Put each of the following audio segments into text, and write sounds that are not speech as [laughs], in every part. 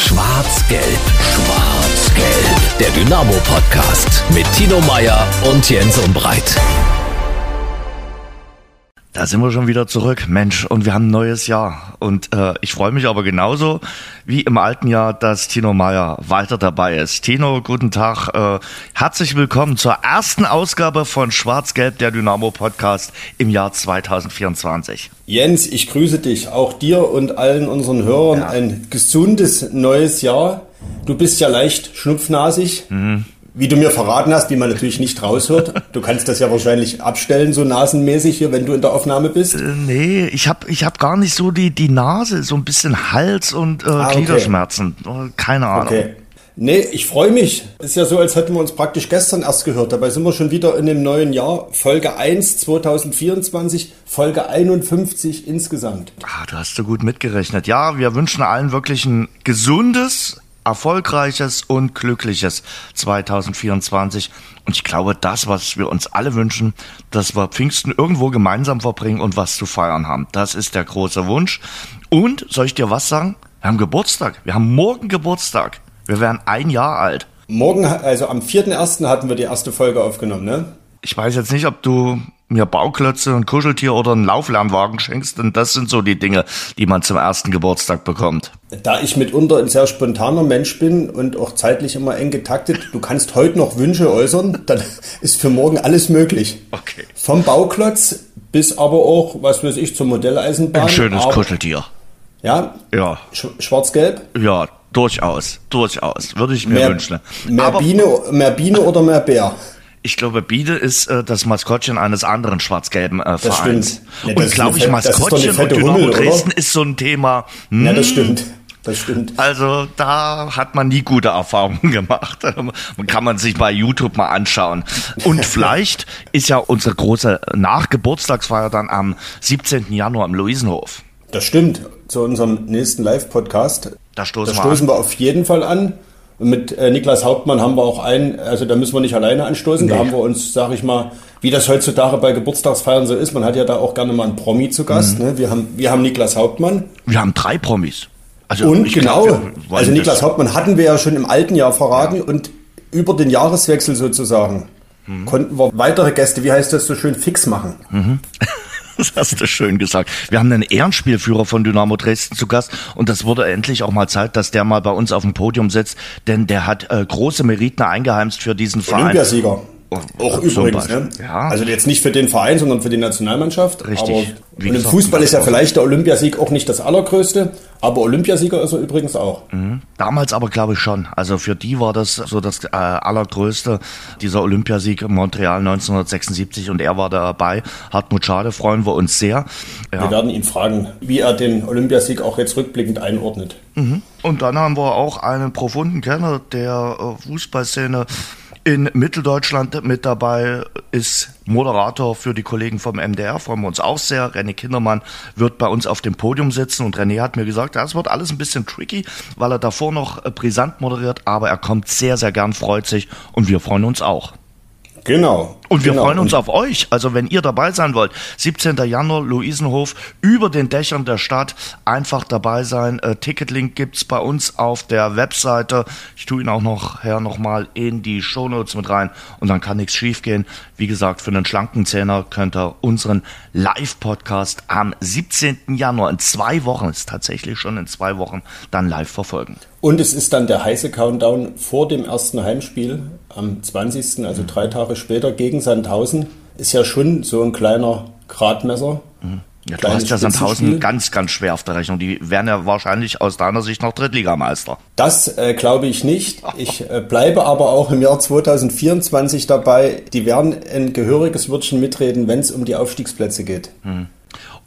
Schwarz-Gelb, Schwarz-Gelb. Der Dynamo-Podcast mit Tino Meyer und Jens Umbreit. Da sind wir schon wieder zurück, Mensch, und wir haben ein neues Jahr. Und äh, ich freue mich aber genauso wie im alten Jahr, dass Tino Meyer weiter dabei ist. Tino, guten Tag. Äh, herzlich willkommen zur ersten Ausgabe von Schwarz-Gelb, der Dynamo-Podcast im Jahr 2024. Jens, ich grüße dich, auch dir und allen unseren Hörern Ja. ein gesundes neues Jahr. Du bist ja leicht schnupfnasig. Mhm. Wie du mir verraten hast, wie man natürlich nicht raushört. Du kannst das ja wahrscheinlich abstellen, so nasenmäßig hier, wenn du in der Aufnahme bist. Äh, nee, ich habe ich hab gar nicht so die, die Nase, so ein bisschen Hals und äh, okay. Gliederschmerzen. Äh, Keine Ahnung. Okay. Nee, ich freue mich. Ist ja so, als hätten wir uns praktisch gestern erst gehört. Dabei sind wir schon wieder in dem neuen Jahr. Folge 1 2024, Folge 51 insgesamt. Ah, du hast so gut mitgerechnet. Ja, wir wünschen allen wirklich ein gesundes, erfolgreiches und glückliches 2024. Und ich glaube, das, was wir uns alle wünschen, dass wir Pfingsten irgendwo gemeinsam verbringen und was zu feiern haben. Das ist der große Wunsch. Und soll ich dir was sagen? Wir haben Geburtstag. Wir haben morgen Geburtstag. Wir werden ein Jahr alt. Morgen, also am 4.1. hatten wir die erste Folge aufgenommen, ne? Ich weiß jetzt nicht, ob du mir Bauklötze, ein Kuscheltier oder einen Lauflernwagen schenkst, denn das sind so die Dinge, die man zum ersten Geburtstag bekommt. Da ich mitunter ein sehr spontaner Mensch bin und auch zeitlich immer eng getaktet, du kannst heute noch Wünsche äußern, dann [laughs] ist für morgen alles möglich. Okay. Vom Bauklotz bis aber auch, was weiß ich, zur Modelleisenbahn. Ein schönes Aber- Kuscheltier. Ja, Ja, Sch schwarz-gelb. Ja, durchaus, durchaus. Würde ich mir Mehr, wünschen. mehr, Aber Biene, mehr Biene oder mehr Bär? Ich glaube, Biede ist äh, das Maskottchen eines anderen schwarz-gelben äh, Vereins. stimmt. Ja, und glaube ich, Maskottchen und Dynamo Hummel, oder? Dresden ist so ein Thema. Hm, Ja, das stimmt. Das stimmt. Also da hat man nie gute Erfahrungen [laughs] gemacht. Kann man sich bei YouTube mal anschauen. Und [laughs] vielleicht ist ja unsere große Nachgeburtstagsfeier dann am 17. Januar im Luisenhof. Das stimmt. Zu unserem nächsten Live-Podcast. Da stoßen Da wir stoßen wir auf jeden Fall an. Mit äh, Niklas Hauptmann haben wir auch einen, also da müssen wir nicht alleine anstoßen. Da Nee. haben wir uns, sag ich mal, wie das heutzutage bei Geburtstagsfeiern so ist, man hat ja da auch gerne mal einen Promi zu Gast. Mhm. Ne? Wir, haben, wir haben Niklas Hauptmann. Wir haben drei Promis. Also Und genau, glaub, also Niklas das- Hauptmann hatten wir ja schon im alten Jahr verraten und über den Jahreswechsel sozusagen Mhm. konnten wir weitere Gäste, wie heißt das so schön, fix machen. Das hast du schön gesagt. Wir haben einen Ehrenspielführer von Dynamo Dresden zu Gast und das wurde endlich auch mal Zeit, dass der mal bei uns auf dem Podium sitzt, denn der hat äh, große Meriten eingeheimst für diesen Verein. Olympiasieger. Auch übrigens, ne? Ja. Also jetzt nicht für den Verein, sondern für die Nationalmannschaft. Richtig. Aber, und im Fußball ist ja vielleicht der Olympiasieg auch nicht das allergrößte, aber Olympiasieger ist er übrigens auch. Damals aber glaube ich schon. Also für die war das so das äh, allergrößte, dieser Olympiasieg in Montreal 1976 und er war dabei. Hartmut Schade freuen wir uns sehr. Ja. Wir werden ihn fragen, wie er den Olympiasieg auch jetzt rückblickend einordnet. Und dann haben wir auch einen profunden Kenner der äh, Fußballszene in Mitteldeutschland mit dabei, ist Moderator für die Kollegen vom MDR, freuen wir uns auch sehr. René Kindermann wird bei uns auf dem Podium sitzen und René hat mir gesagt, das wird alles ein bisschen tricky, weil er davor noch brisant moderiert, aber er kommt sehr, sehr gern, freut sich und wir freuen uns auch. Genau. Und wir genau. freuen uns auf euch. Also wenn ihr dabei sein wollt, 17. Januar, Luisenhof, über den Dächern der Stadt, einfach dabei sein. Äh, Ticketlink gibt's bei uns auf der Webseite. Ich tue ihn auch noch her nochmal in die Shownotes mit rein und dann kann nichts schiefgehen. Wie gesagt, für einen schlanken Zehner könnt ihr unseren Live-Podcast am 17. Januar in zwei Wochen, ist tatsächlich schon in zwei Wochen, dann live verfolgen. Und es ist dann der heiße Countdown vor dem ersten Heimspiel am 20., also drei Tage später gegen Sandhausen. Ist ja schon so ein kleiner Gradmesser. Ja, du hast ja Sandhausen ganz, ganz schwer auf der Rechnung. Die wären ja wahrscheinlich aus deiner Sicht noch Drittligameister. Das äh, glaube ich nicht. Ich äh, bleibe aber auch im Jahr 2024 dabei. Die werden ein gehöriges Wörtchen mitreden, wenn es um die Aufstiegsplätze geht.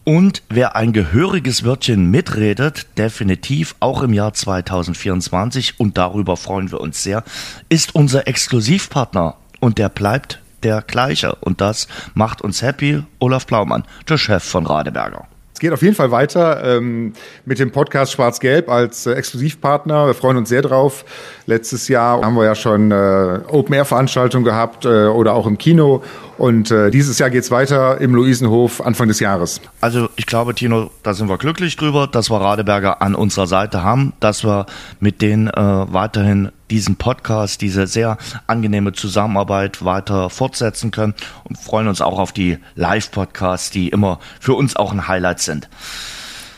Und wer ein gehöriges Wörtchen mitredet, definitiv auch im Jahr 2024, und darüber freuen wir uns sehr, ist unser Exklusivpartner. Und der bleibt der gleiche. Und das macht uns happy, Olaf Plaumann, der Chef von Radeberger. Es geht auf jeden Fall weiter ähm, mit dem Podcast Schwarz-Gelb als äh, Exklusivpartner. Wir freuen uns sehr drauf. Letztes Jahr haben wir ja schon äh, Open-Air-Veranstaltungen gehabt äh, oder auch im Kino. Und äh, dieses Jahr geht's weiter im Luisenhof Anfang des Jahres. Also ich glaube, Tino, da sind wir glücklich drüber, dass wir Radeberger an unserer Seite haben, dass wir mit denen äh, weiterhin diesen Podcast, diese sehr angenehme Zusammenarbeit weiter fortsetzen können und freuen uns auch auf die Live-Podcasts, die immer für uns auch ein Highlight sind.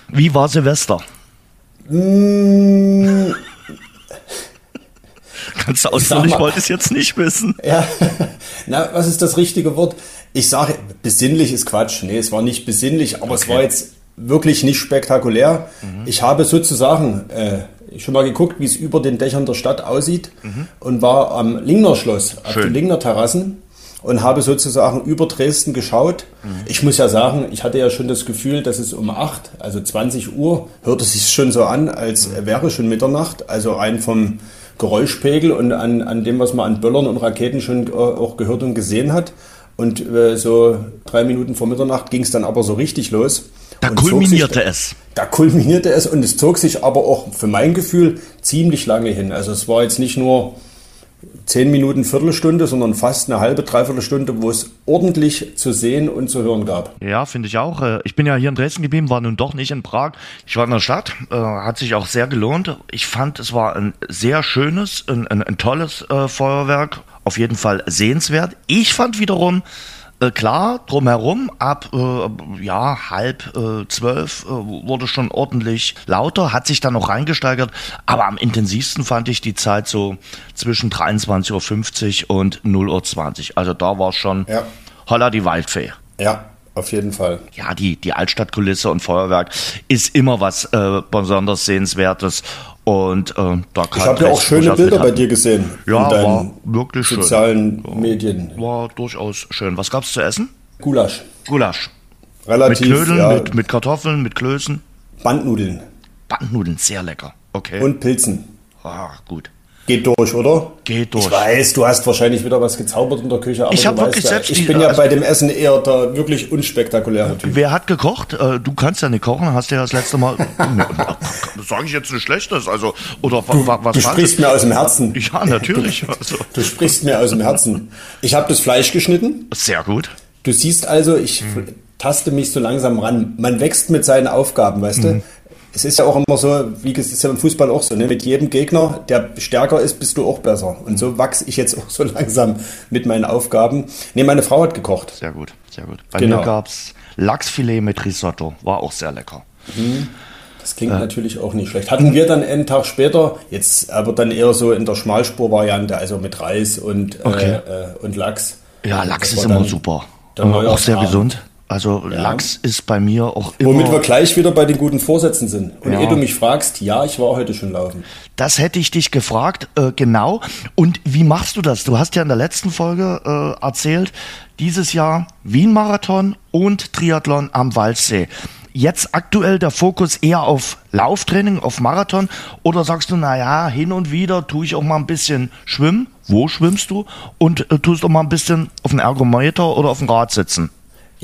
Wie war Silvester? Mm, Kannst du ausführen, ich mal- wollte es jetzt nicht wissen. [laughs] Ja, na, was ist das richtige Wort? Ich sage, besinnlich ist Quatsch. Nee, es war nicht besinnlich, aber es war jetzt wirklich nicht spektakulär. Ich habe sozusagen äh, schon mal geguckt, wie es über den Dächern der Stadt aussieht und war am Lingner Schloss, auf Schön. den Lingner Terrassen und habe sozusagen über Dresden geschaut. Ich muss ja sagen, ich hatte ja schon das Gefühl, dass es um 8, also 20 Uhr, hörte sich schon so an, als wäre schon Mitternacht. Also rein vom Geräuschpegel und an, an dem, was man an Böllern und Raketen schon äh, auch gehört und gesehen hat. Und äh, so drei Minuten vor Mitternacht ging es dann aber so richtig los. Da kulminierte sich, es. Da kulminierte es und es zog sich aber auch für mein Gefühl ziemlich lange hin. Also es war jetzt nicht nur zehn Minuten, Viertelstunde, sondern fast eine halbe, dreiviertel Stunde, wo es ordentlich zu sehen und zu hören gab. Ja, finde ich auch. Äh, Ich bin ja hier in Dresden geblieben, war nun doch nicht in Prag. Ich war in der Stadt, äh, hat sich auch sehr gelohnt. Ich fand, es war ein sehr schönes, ein, ein, ein tolles äh, Feuerwerk. Auf jeden Fall sehenswert. Ich fand wiederum, äh, klar, drumherum, ab äh, ja, halb äh, zwölf äh, wurde schon ordentlich lauter, hat sich dann noch reingesteigert, aber am intensivsten fand ich die Zeit so zwischen 23.50 Uhr und 0.20 Uhr. Also da war schon Ja. holla die Waldfee Ja, auf jeden Fall. ja, die, die Altstadtkulisse und Feuerwerk ist immer was äh, besonders Sehenswertes. Und äh, da kann Ich habe ja auch schöne Bilder bei dir gesehen. Ja, in deinen war wirklich schön. sozialen Medien. War durchaus schön. Was gab's zu essen? Gulasch. Gulasch. Mit Relativ, Knödeln, ja, mit, mit Kartoffeln, mit Klößen. Bandnudeln Bandnudeln, sehr lecker. Okay. und Pilzen. ah, gut. Geht durch, oder? Geht durch. Ich weiß, du hast wahrscheinlich wieder was gezaubert in der Küche, aber Ich du hab weißt wirklich selbst ich bin ja also- bei dem Essen eher der wirklich unspektakuläre Typ. Wer hat gekocht? Äh, du kannst ja nicht kochen, hast ja das letzte Mal. [laughs] sage ich jetzt nicht Schlechtes. Also, oder wa- was Du sprichst mir aus dem Herzen. [laughs] Ja, natürlich. Also, Du sprichst mir aus dem Herzen. Ich habe das Fleisch geschnitten. sehr gut. Du siehst also, ich Mhm. taste mich so langsam ran. Man wächst mit seinen Aufgaben, weißt Mhm. du? Es ist ja auch immer so, wie es ist ja im Fußball auch so, ne? mit jedem Gegner, der stärker ist, bist du auch besser. Und so wachse ich jetzt auch so [laughs] langsam mit meinen Aufgaben. Nee, meine Frau hat gekocht. Sehr gut, sehr gut. Bei Genau. mir gab's Lachsfilet mit Risotto. War auch sehr lecker. Das klingt natürlich auch nicht schlecht. Hatten wir dann einen Tag später, jetzt aber dann eher so in der Schmalspurvariante, also mit Reis und, Okay. äh, äh, und Lachs. Ja, Lachs ist immer super. Äh, auch sehr Neujahrsabend. gesund. Also Lachs ist bei mir auch immer. Womit wir gleich wieder bei den guten Vorsätzen sind. Und Ja. ehe du mich fragst, ja, ich war heute schon laufen. Das hätte ich dich gefragt, äh, genau. Und wie machst du das? Du hast ja in der letzten Folge äh, erzählt, dieses Jahr Wien-Marathon und Triathlon am Waldsee. Jetzt aktuell der Fokus eher auf Lauftraining, auf Marathon? Oder sagst du, na ja, hin und wieder tue ich auch mal ein bisschen schwimmen? Wo schwimmst du? Und äh, tust auch mal ein bisschen auf dem Ergometer oder auf dem Rad sitzen?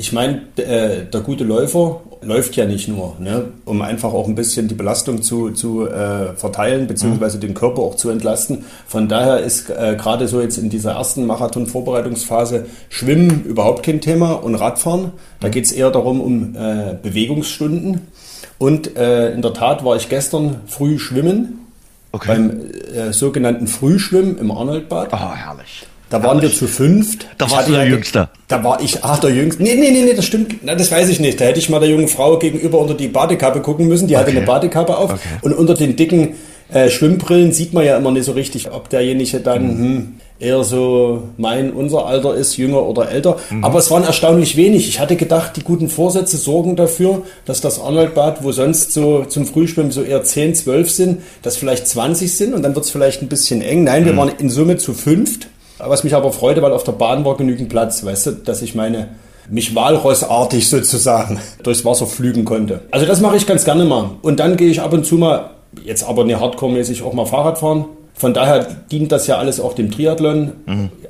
Ich meine, äh, der gute Läufer läuft ja nicht nur, ne, um einfach auch ein bisschen die Belastung zu, zu äh, verteilen, beziehungsweise den Körper auch zu entlasten. Von daher ist äh, gerade so jetzt in dieser ersten Marathon-Vorbereitungsphase Schwimmen überhaupt kein Thema und Radfahren. Da geht es eher darum, um äh, Bewegungsstunden. Und äh, in der Tat war ich gestern früh schwimmen, Okay. beim äh, sogenannten Frühschwimmen im Arnoldbad. Ah, herrlich. Da waren wir zu fünft. Da warst hatte du der ja Jüngste. Da war ich, ach, der Jüngste. Nee, nee, nee, nee, das stimmt. Na, das weiß ich nicht. Da hätte ich mal der jungen Frau gegenüber unter die Badekappe gucken müssen. Die hatte Okay. eine Badekappe auf. Okay. Und unter den dicken äh, Schwimmbrillen sieht man ja immer nicht so richtig, ob derjenige dann hm, eher so mein, unser Alter ist, jünger oder älter. Mhm. Aber es waren erstaunlich wenig. Ich hatte gedacht, die guten Vorsätze sorgen dafür, dass das Arnoldbad, wo sonst so zum Frühschwimmen so eher 10, 12 sind, dass vielleicht 20 sind und dann wird es vielleicht ein bisschen eng. Nein, Mhm. wir waren in Summe zu fünft. Was mich aber freute, weil auf der Bahn war genügend Platz, weißt du, dass ich meine, mich walrossartig sozusagen [laughs] durchs Wasser flügen konnte. Also das mache ich ganz gerne mal. Und dann gehe ich ab und zu mal, jetzt aber nicht hardcore-mäßig, auch mal Fahrrad fahren. Von daher dient das ja alles auch dem Triathlon.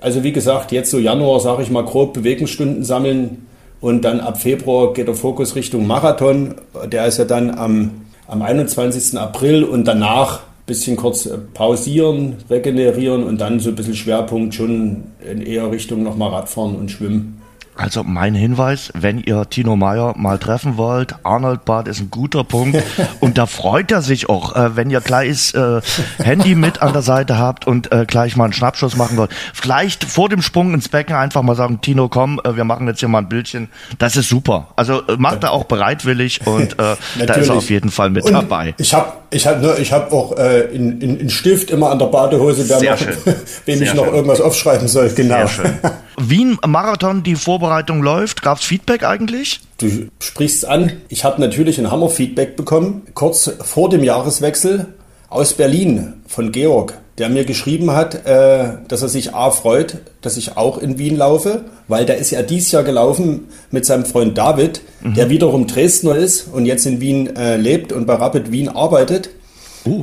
Also wie gesagt, jetzt so Januar, sage ich mal grob, Bewegungsstunden sammeln Und dann ab Februar geht der Fokus Richtung Marathon. Der ist ja dann am, am 21. April und danach bisschen kurz pausieren, regenerieren und dann so ein bisschen Schwerpunkt schon in eher Richtung nochmal Radfahren und Schwimmen. Also mein Hinweis, wenn ihr Tino Meyer mal treffen wollt, Arnold Bad ist ein guter Punkt [laughs] und da freut er sich auch, äh, wenn ihr gleich äh, Handy mit an der Seite habt und äh, gleich mal einen Schnappschuss machen wollt. Vielleicht vor dem Sprung ins Becken einfach mal sagen, Tino, komm, äh, wir machen jetzt hier mal ein Bildchen. Das ist super. Also äh, macht er auch bereitwillig und äh, [laughs] da ist er auf jeden Fall mit und dabei. Ich habe ich hab, ne, ich hab auch äh, in, in, in Stift immer an der Badehose, wer noch, [laughs] wem ich noch schön. irgendwas aufschreiben soll. Genau. Sehr schön. Wien Marathon, die Vorbereitung läuft. Gab's Feedback eigentlich? Du sprichst an. Ich habe natürlich ein Hammer-Feedback bekommen, kurz vor dem Jahreswechsel aus Berlin von Georg, der mir geschrieben hat, äh, dass er sich A freut, dass ich auch in Wien laufe, weil der ist ja dieses Jahr gelaufen mit seinem Freund David, der wiederum Dresdner ist und jetzt in Wien äh, lebt und bei Rapid Wien arbeitet.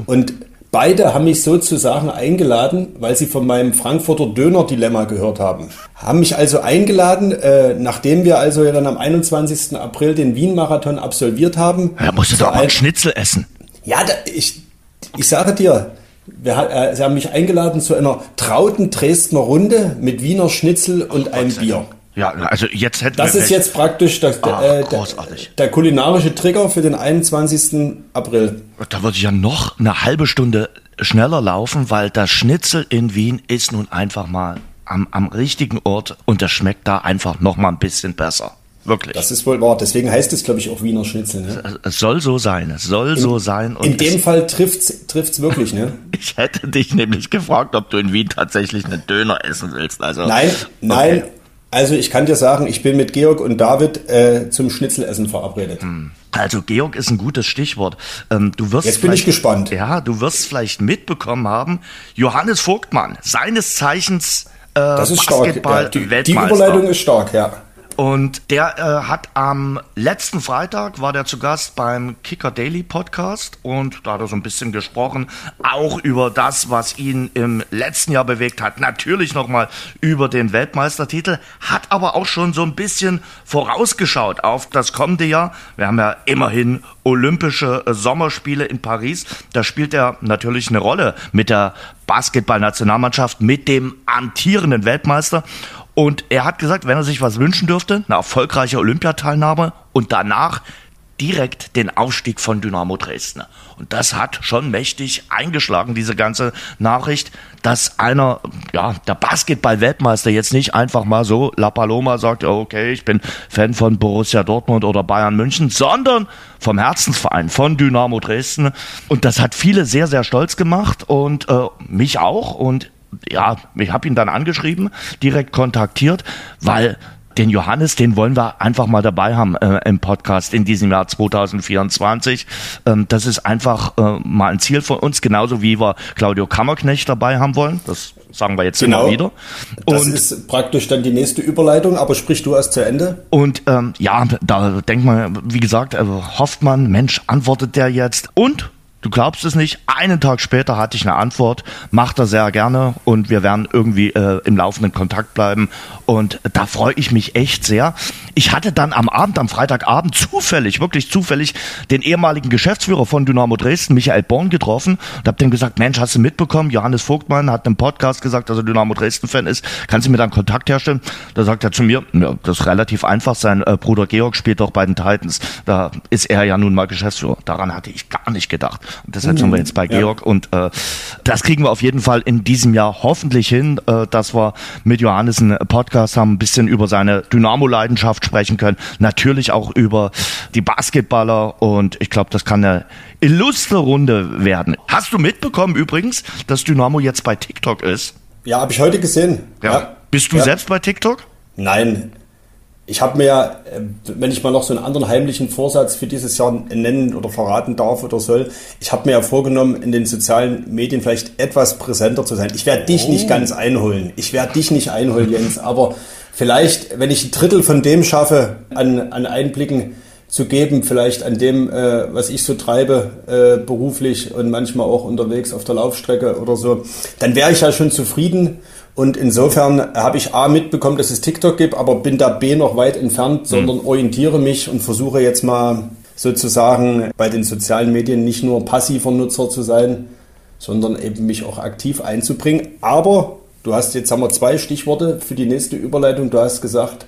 Und beide haben mich sozusagen eingeladen, weil sie von meinem Frankfurter Döner-Dilemma gehört haben. Haben mich also eingeladen, äh, nachdem wir also ja dann am 21. April den Wien-Marathon absolviert haben. Ja, musst du doch mal einen Schnitzel essen. ja, da, ich, ich sage dir, wir, äh, sie haben mich eingeladen zu einer trauten Dresdner Runde mit Wiener Schnitzel und einem Bier. Ja, also jetzt hätten Das wir ist recht. jetzt praktisch Ah, äh, der, großartig. der kulinarische Trigger für den 21. April. Da würde ich ja noch eine halbe Stunde schneller laufen, weil das Schnitzel in Wien ist nun einfach mal am, am richtigen Ort und das schmeckt da einfach noch mal ein bisschen besser. Wirklich. Das ist wohl wahr. Deswegen heißt es, glaube ich, auch Wiener Schnitzel. Ne? es soll so sein, es soll so sein. Und In dem es, Fall trifft's, trifft's wirklich, ne? [laughs] ich hätte dich nämlich gefragt, ob du in Wien tatsächlich einen Döner essen willst. Also, Nein, nein. Also ich kann dir sagen, ich bin mit Georg und David äh, zum Schnitzelessen verabredet. Also Georg ist ein gutes Stichwort. Ähm, du wirst Jetzt bin ich gespannt. Ja, du wirst vielleicht mitbekommen haben, Johannes Vogtmann, seines Zeichens äh, Das ist stark. Ja, die, die. Überleitung ist stark, ja. Und der äh, hat am letzten Freitag war der zu Gast beim Kicker Daily Podcast und da hat er so ein bisschen gesprochen, auch über das, was ihn im letzten Jahr bewegt hat. Natürlich nochmal über den Weltmeistertitel, hat aber auch schon so ein bisschen vorausgeschaut auf das kommende Jahr. Wir haben ja immerhin Olympische äh, Sommerspiele in Paris. Da spielt er natürlich eine Rolle mit der Basketballnationalmannschaft, mit dem amtierenden Weltmeister. Und er hat gesagt, wenn er sich was wünschen dürfte, eine erfolgreiche Olympiateilnahme und danach direkt den Aufstieg von Dynamo Dresden. Und das hat schon mächtig eingeschlagen, diese ganze Nachricht, dass einer, ja, der Basketball-Weltmeister jetzt nicht einfach mal so La Paloma sagt, okay, ich bin Fan von Borussia Dortmund oder Bayern München, sondern vom Herzensverein, von Dynamo Dresden. Und das hat viele sehr, sehr stolz gemacht und äh, mich auch. Und ja, ich habe ihn dann angeschrieben, direkt kontaktiert, weil den Johannes, den wollen wir einfach mal dabei haben äh, im Podcast in diesem Jahr 2024. Ähm, das ist einfach äh, mal ein Ziel von uns, genauso wie wir Claudio Kammerknecht dabei haben wollen. Das sagen wir jetzt Genau. immer wieder. Das Und ist praktisch dann die nächste Überleitung, aber sprich du erst zu Ende. Und ähm, ja, da denkt man, wie gesagt, äh, hofft man, Mensch, antwortet der jetzt? Und du glaubst es nicht, einen Tag später hatte ich eine Antwort, macht er sehr gerne und wir werden irgendwie äh, im laufenden Kontakt bleiben. Und da freue ich mich echt sehr. Ich hatte dann am Abend, am Freitagabend zufällig, wirklich zufällig, den ehemaligen Geschäftsführer von Dynamo Dresden, Michael Born, getroffen und habe dem gesagt, Mensch, hast du mitbekommen, Johannes Vogtmann hat im Podcast gesagt, dass er Dynamo Dresden-Fan ist. Kannst du mir dann Kontakt herstellen? Da sagt er zu mir, ja, das ist relativ einfach. Sein äh, Bruder Georg spielt doch bei den Titans. Da ist er ja nun mal Geschäftsführer. Daran hatte ich gar nicht gedacht. Und deshalb sind wir jetzt bei Georg und äh, das kriegen wir auf jeden Fall in diesem Jahr hoffentlich hin, äh, dass wir mit Johannes einen Podcast haben, ein bisschen über seine Dynamo-Leidenschaft sprechen können. Natürlich auch über die Basketballer und ich glaube, das kann eine illustre Runde werden. Hast du mitbekommen übrigens, dass Dynamo jetzt bei TikTok ist? Ja, habe ich heute gesehen. Bist du Ja. selbst bei TikTok? Nein. Ich habe mir, ja, äh, wenn ich mal noch so einen anderen heimlichen Vorsatz für dieses Jahr nennen oder verraten darf oder soll, ich habe mir ja vorgenommen, in den sozialen Medien vielleicht etwas präsenter zu sein. Ich werde dich nicht ganz einholen. Ich werde dich nicht einholen, Jens, aber vielleicht, wenn ich ein Drittel von dem schaffe an, an Einblicken, zu geben, vielleicht an dem, äh, was ich so treibe, äh, beruflich und manchmal auch unterwegs auf der Laufstrecke oder so, dann wäre ich ja schon zufrieden. Und insofern habe ich A mitbekommen, dass es TikTok gibt, aber bin da B noch weit entfernt, sondern mhm. orientiere mich und versuche jetzt mal sozusagen bei den sozialen Medien nicht nur passiver Nutzer zu sein, sondern eben mich auch aktiv einzubringen. Aber du hast jetzt haben wir zwei Stichworte für die nächste Überleitung. Du hast gesagt,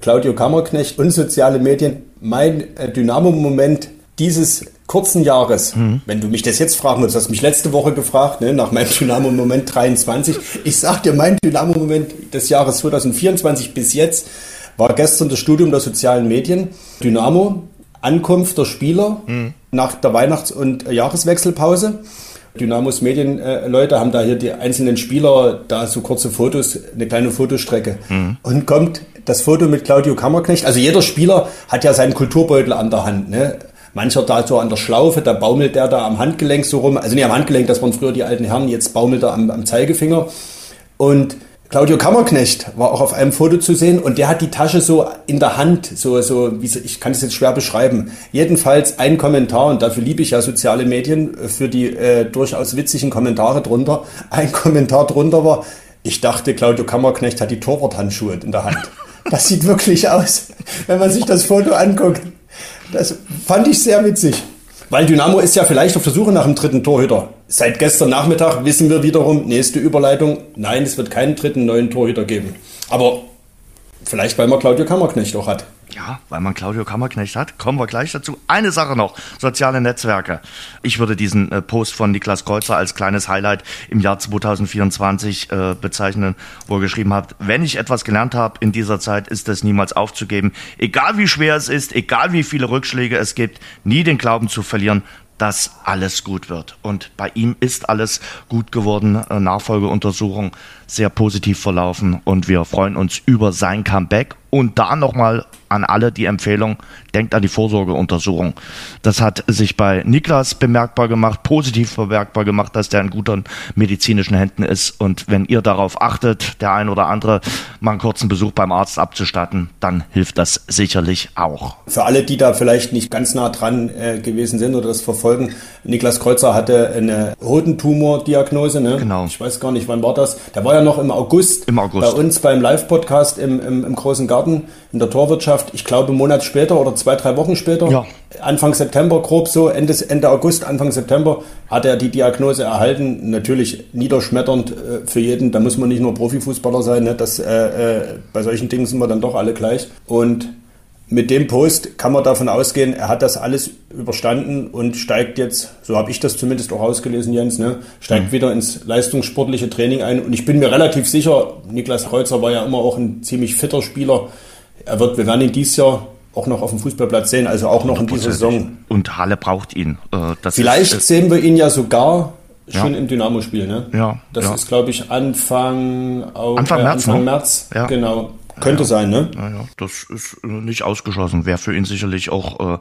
Claudio Kammerknecht und soziale Medien. Mein äh, Dynamo-Moment dieses kurzen Jahres, mhm. wenn du mich das jetzt fragen würdest, hast mich letzte Woche gefragt, ne, nach meinem Dynamo-Moment 23. Ich sag dir, mein Dynamo-Moment des Jahres 2024 bis jetzt war gestern das Studium der sozialen Medien. Dynamo, Ankunft der Spieler mhm. nach der Weihnachts- und Jahreswechselpause. Dynamos Medienleute äh, haben da hier die einzelnen Spieler da so kurze Fotos, eine kleine Fotostrecke. Mhm. Und kommt das Foto mit Claudio Kammerknecht. Also jeder Spieler hat ja seinen Kulturbeutel an der Hand. Ne? Mancher da so an der Schlaufe, da baumelt der da am Handgelenk so rum. Also nicht am Handgelenk, das waren früher die alten Herren, jetzt baumelt er am, am Zeigefinger. Und Claudio Kammerknecht war auch auf einem Foto zu sehen und der hat die Tasche so in der Hand, so, so, wie ich kann es jetzt schwer beschreiben. Jedenfalls ein Kommentar, und dafür liebe ich ja soziale Medien, für die äh, durchaus witzigen Kommentare drunter. Ein [laughs] Kommentar drunter war, ich dachte, Claudio Kammerknecht hat die Torwarthandschuhe in der Hand. Das sieht wirklich aus, wenn man sich das Foto anguckt. Das fand ich sehr witzig. Weil Dynamo ist ja vielleicht auf der Suche nach einem dritten Torhüter. Seit gestern Nachmittag wissen wir wiederum, nächste Überleitung, nein, es wird keinen dritten neuen Torhüter geben. Aber vielleicht, weil man Claudio Kammerknecht auch hat. Ja, weil man Claudio Kammerknecht hat, kommen wir gleich dazu. Eine Sache noch, soziale Netzwerke. Ich würde diesen äh, Post von Niklas Kreuzer als kleines Highlight im Jahr 2024 äh, bezeichnen, wo er geschrieben hat, wenn ich etwas gelernt habe in dieser Zeit, ist es niemals aufzugeben. Egal wie schwer es ist, egal wie viele Rückschläge es gibt, nie den Glauben zu verlieren, dass alles gut wird. Und bei ihm ist alles gut geworden. Äh, Nachfolgeuntersuchung sehr positiv verlaufen und wir freuen uns über sein Comeback. Und da nochmal an alle die Empfehlung, denkt an die Vorsorgeuntersuchung. Das hat sich bei Niklas bemerkbar gemacht, positiv bemerkbar gemacht, dass der in guten medizinischen Händen ist. Und wenn ihr darauf achtet, der ein oder andere mal einen kurzen Besuch beim Arzt abzustatten, dann hilft das sicherlich auch. Für alle, die da vielleicht nicht ganz nah dran äh, gewesen sind oder das verfolgen, Niklas Kreuzer hatte eine Hodentumor-Diagnose. Ne? Genau. Ich weiß gar nicht, wann war das. Der war ja noch im August, Im August. bei uns beim Live-Podcast im, im, im großen Garten in der Torwirtschaft ich glaube, einen Monat später oder zwei, drei Wochen später, ja. Anfang September, grob so, Ende, Ende August, Anfang September, hat er die Diagnose erhalten. Natürlich niederschmetternd äh, für jeden. Da muss man nicht nur Profifußballer sein. Ne? Das, äh, äh, bei solchen Dingen sind wir dann doch alle gleich. Und mit dem Post kann man davon ausgehen, er hat das alles überstanden und steigt jetzt, so habe ich das zumindest auch ausgelesen, Jens, ne, steigt mhm. wieder ins leistungssportliche Training ein. Und ich bin mir relativ sicher, Niklas Kreuzer war ja immer auch ein ziemlich fitter Spieler er wird, wir werden ihn dieses Jahr auch noch auf dem Fußballplatz sehen, also auch noch in dieser Saison. Und Halle braucht ihn. Äh, das Vielleicht ist, sehen wir ihn ja sogar schon ja. im Dynamo-Spiel. Ne? Ja. Das ja. ist, glaube ich, Anfang, Anfang äh, März. Anfang ne? März. Ja. Genau. Könnte ja, sein, ne? Naja, das ist äh, nicht ausgeschlossen. Wäre für ihn sicherlich auch äh,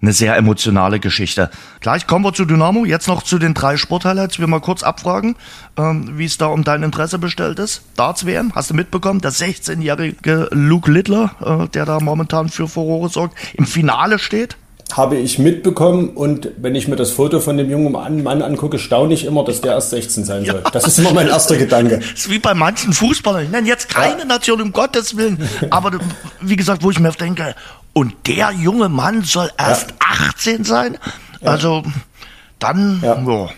eine sehr emotionale Geschichte. Gleich kommen wir zu Dynamo. Jetzt noch zu den drei Sporthighlights. Wir mal kurz abfragen, ähm, wie es da um dein Interesse bestellt ist. Darts WM, hast du mitbekommen? Der 16-jährige Luke Littler, äh, der da momentan für Furore sorgt, im Finale steht habe ich mitbekommen und wenn ich mir das Foto von dem jungen Mann angucke, staune ich immer, dass der erst 16 sein soll. Ja. Das ist immer mein erster Gedanke. Das [laughs] ist wie bei manchen Fußballern. Ich nenne jetzt keine ja. Nation, um Gottes Willen. Aber wie gesagt, wo ich mir denke, und der junge Mann soll erst ja. 18 sein? Also, dann, ja. ja.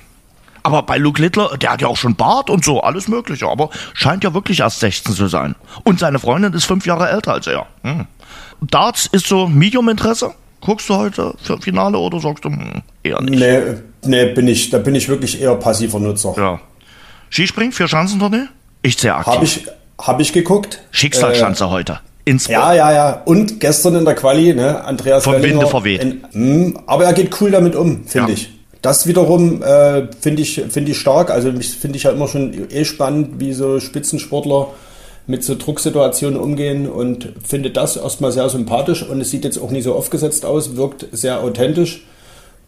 Aber bei Luke Littler, der hat ja auch schon Bart und so, alles Mögliche. Aber scheint ja wirklich erst 16 zu sein. Und seine Freundin ist fünf Jahre älter als er. Hm. Darts ist so Medium-Interesse. Guckst du heute für Finale oder sagst du hm, eher nicht? Nee, nee bin ich, da bin ich wirklich eher passiver Nutzer. Ja. Skispringen für Schanzentournee? Ich sehr aktiv. Habe ich, hab ich geguckt. Schicksalsschanze äh, heute. Innsbruck. Ja, ja, ja. Und gestern in der Quali, ne, Andreas Vom Winde verweht. In, mh, hm, aber er geht cool damit um, finde ja. ich. Das wiederum äh, finde ich, finde ich stark. Also finde ich ja immer schon eh spannend, wie so Spitzensportler mit so Drucksituationen umgehen und finde das erstmal sehr sympathisch und es sieht jetzt auch nicht so aufgesetzt aus, wirkt sehr authentisch.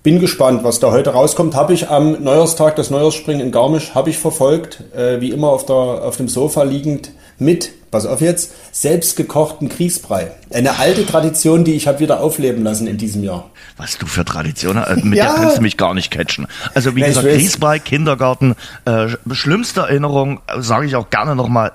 Bin gespannt, was da heute rauskommt. Habe ich am Neujahrstag das Neujahrsspringen in Garmisch habe ich verfolgt, äh, wie immer auf, der, auf dem Sofa liegend mit, pass auf jetzt, selbstgekochten Grießbrei. Eine alte Tradition, die ich habe wieder aufleben lassen in diesem Jahr. Was du für Traditionen, äh, mit [laughs] ja. der kannst du mich gar nicht catchen. Also wie gesagt, Grießbrei, Kindergarten, äh, schlimmste Erinnerung, äh, sage ich auch gerne nochmal,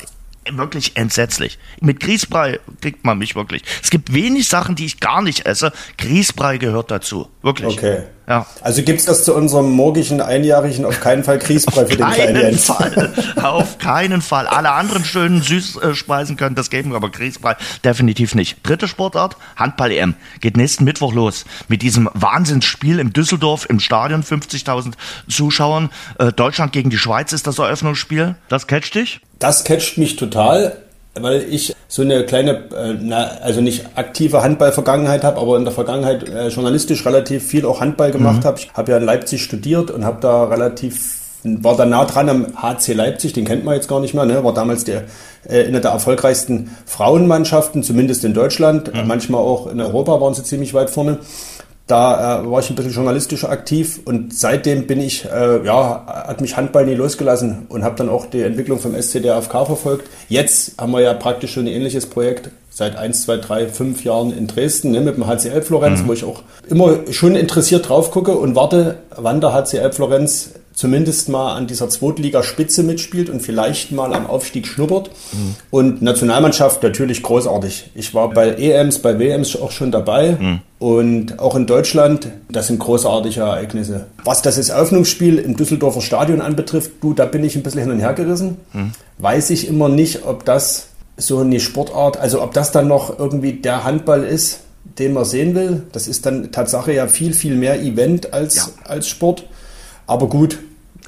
wirklich entsetzlich. Mit Grießbrei kriegt man mich wirklich. Es gibt wenig Sachen, die ich gar nicht esse. Grießbrei gehört dazu. Wirklich. Okay. Ja. Also gibt's das zu unserem morgigen Einjährigen auf keinen Fall Grießbrei für den kleinen Jens. Fall. [laughs] auf keinen Fall. Alle anderen schönen Süßspeisen können das geben, aber Grießbrei definitiv nicht. Dritte Sportart, Handball-EM. Geht nächsten Mittwoch los. Mit diesem Wahnsinnsspiel im Düsseldorf im Stadion, 50.000 Zuschauern. Äh, Deutschland gegen die Schweiz ist das Eröffnungsspiel. Das catcht dich? Das catcht mich total weil ich so eine kleine, äh, na, also nicht aktive Handball-Vergangenheit habe, aber in der Vergangenheit äh, journalistisch relativ viel auch Handball gemacht mhm. habe. Ich habe ja in Leipzig studiert und habe da relativ war da nah dran am HC Leipzig, den kennt man jetzt gar nicht mehr, ne? war damals der, äh, eine der erfolgreichsten Frauenmannschaften, zumindest in Deutschland, mhm. manchmal auch in Europa waren sie ziemlich weit vorne. Da äh, war ich ein bisschen journalistisch aktiv und seitdem bin ich, äh, ja, hat mich Handball nie losgelassen und habe dann auch die Entwicklung vom SCDFK verfolgt. Jetzt haben wir ja praktisch schon ein ähnliches Projekt seit 1, 2, 3, 5 Jahren in Dresden ne, mit dem HCL Florenz, mhm. wo ich auch immer schon interessiert drauf gucke und warte, wann der HCL Florenz zumindest mal an dieser Zweitligaspitze mitspielt und vielleicht mal am Aufstieg schnuppert. Mhm. Und Nationalmannschaft natürlich großartig. Ich war bei EMs, bei WMs auch schon dabei. Mhm. Und auch in Deutschland, das sind großartige Ereignisse. Was das Eröffnungsspiel im Düsseldorfer Stadion anbetrifft, du, da bin ich ein bisschen hin und her gerissen. Mhm. Weiß ich immer nicht, ob das so eine Sportart, also ob das dann noch irgendwie der Handball ist, den man sehen will. Das ist dann Tatsache ja viel, viel mehr Event als, ja. als Sport. Aber gut,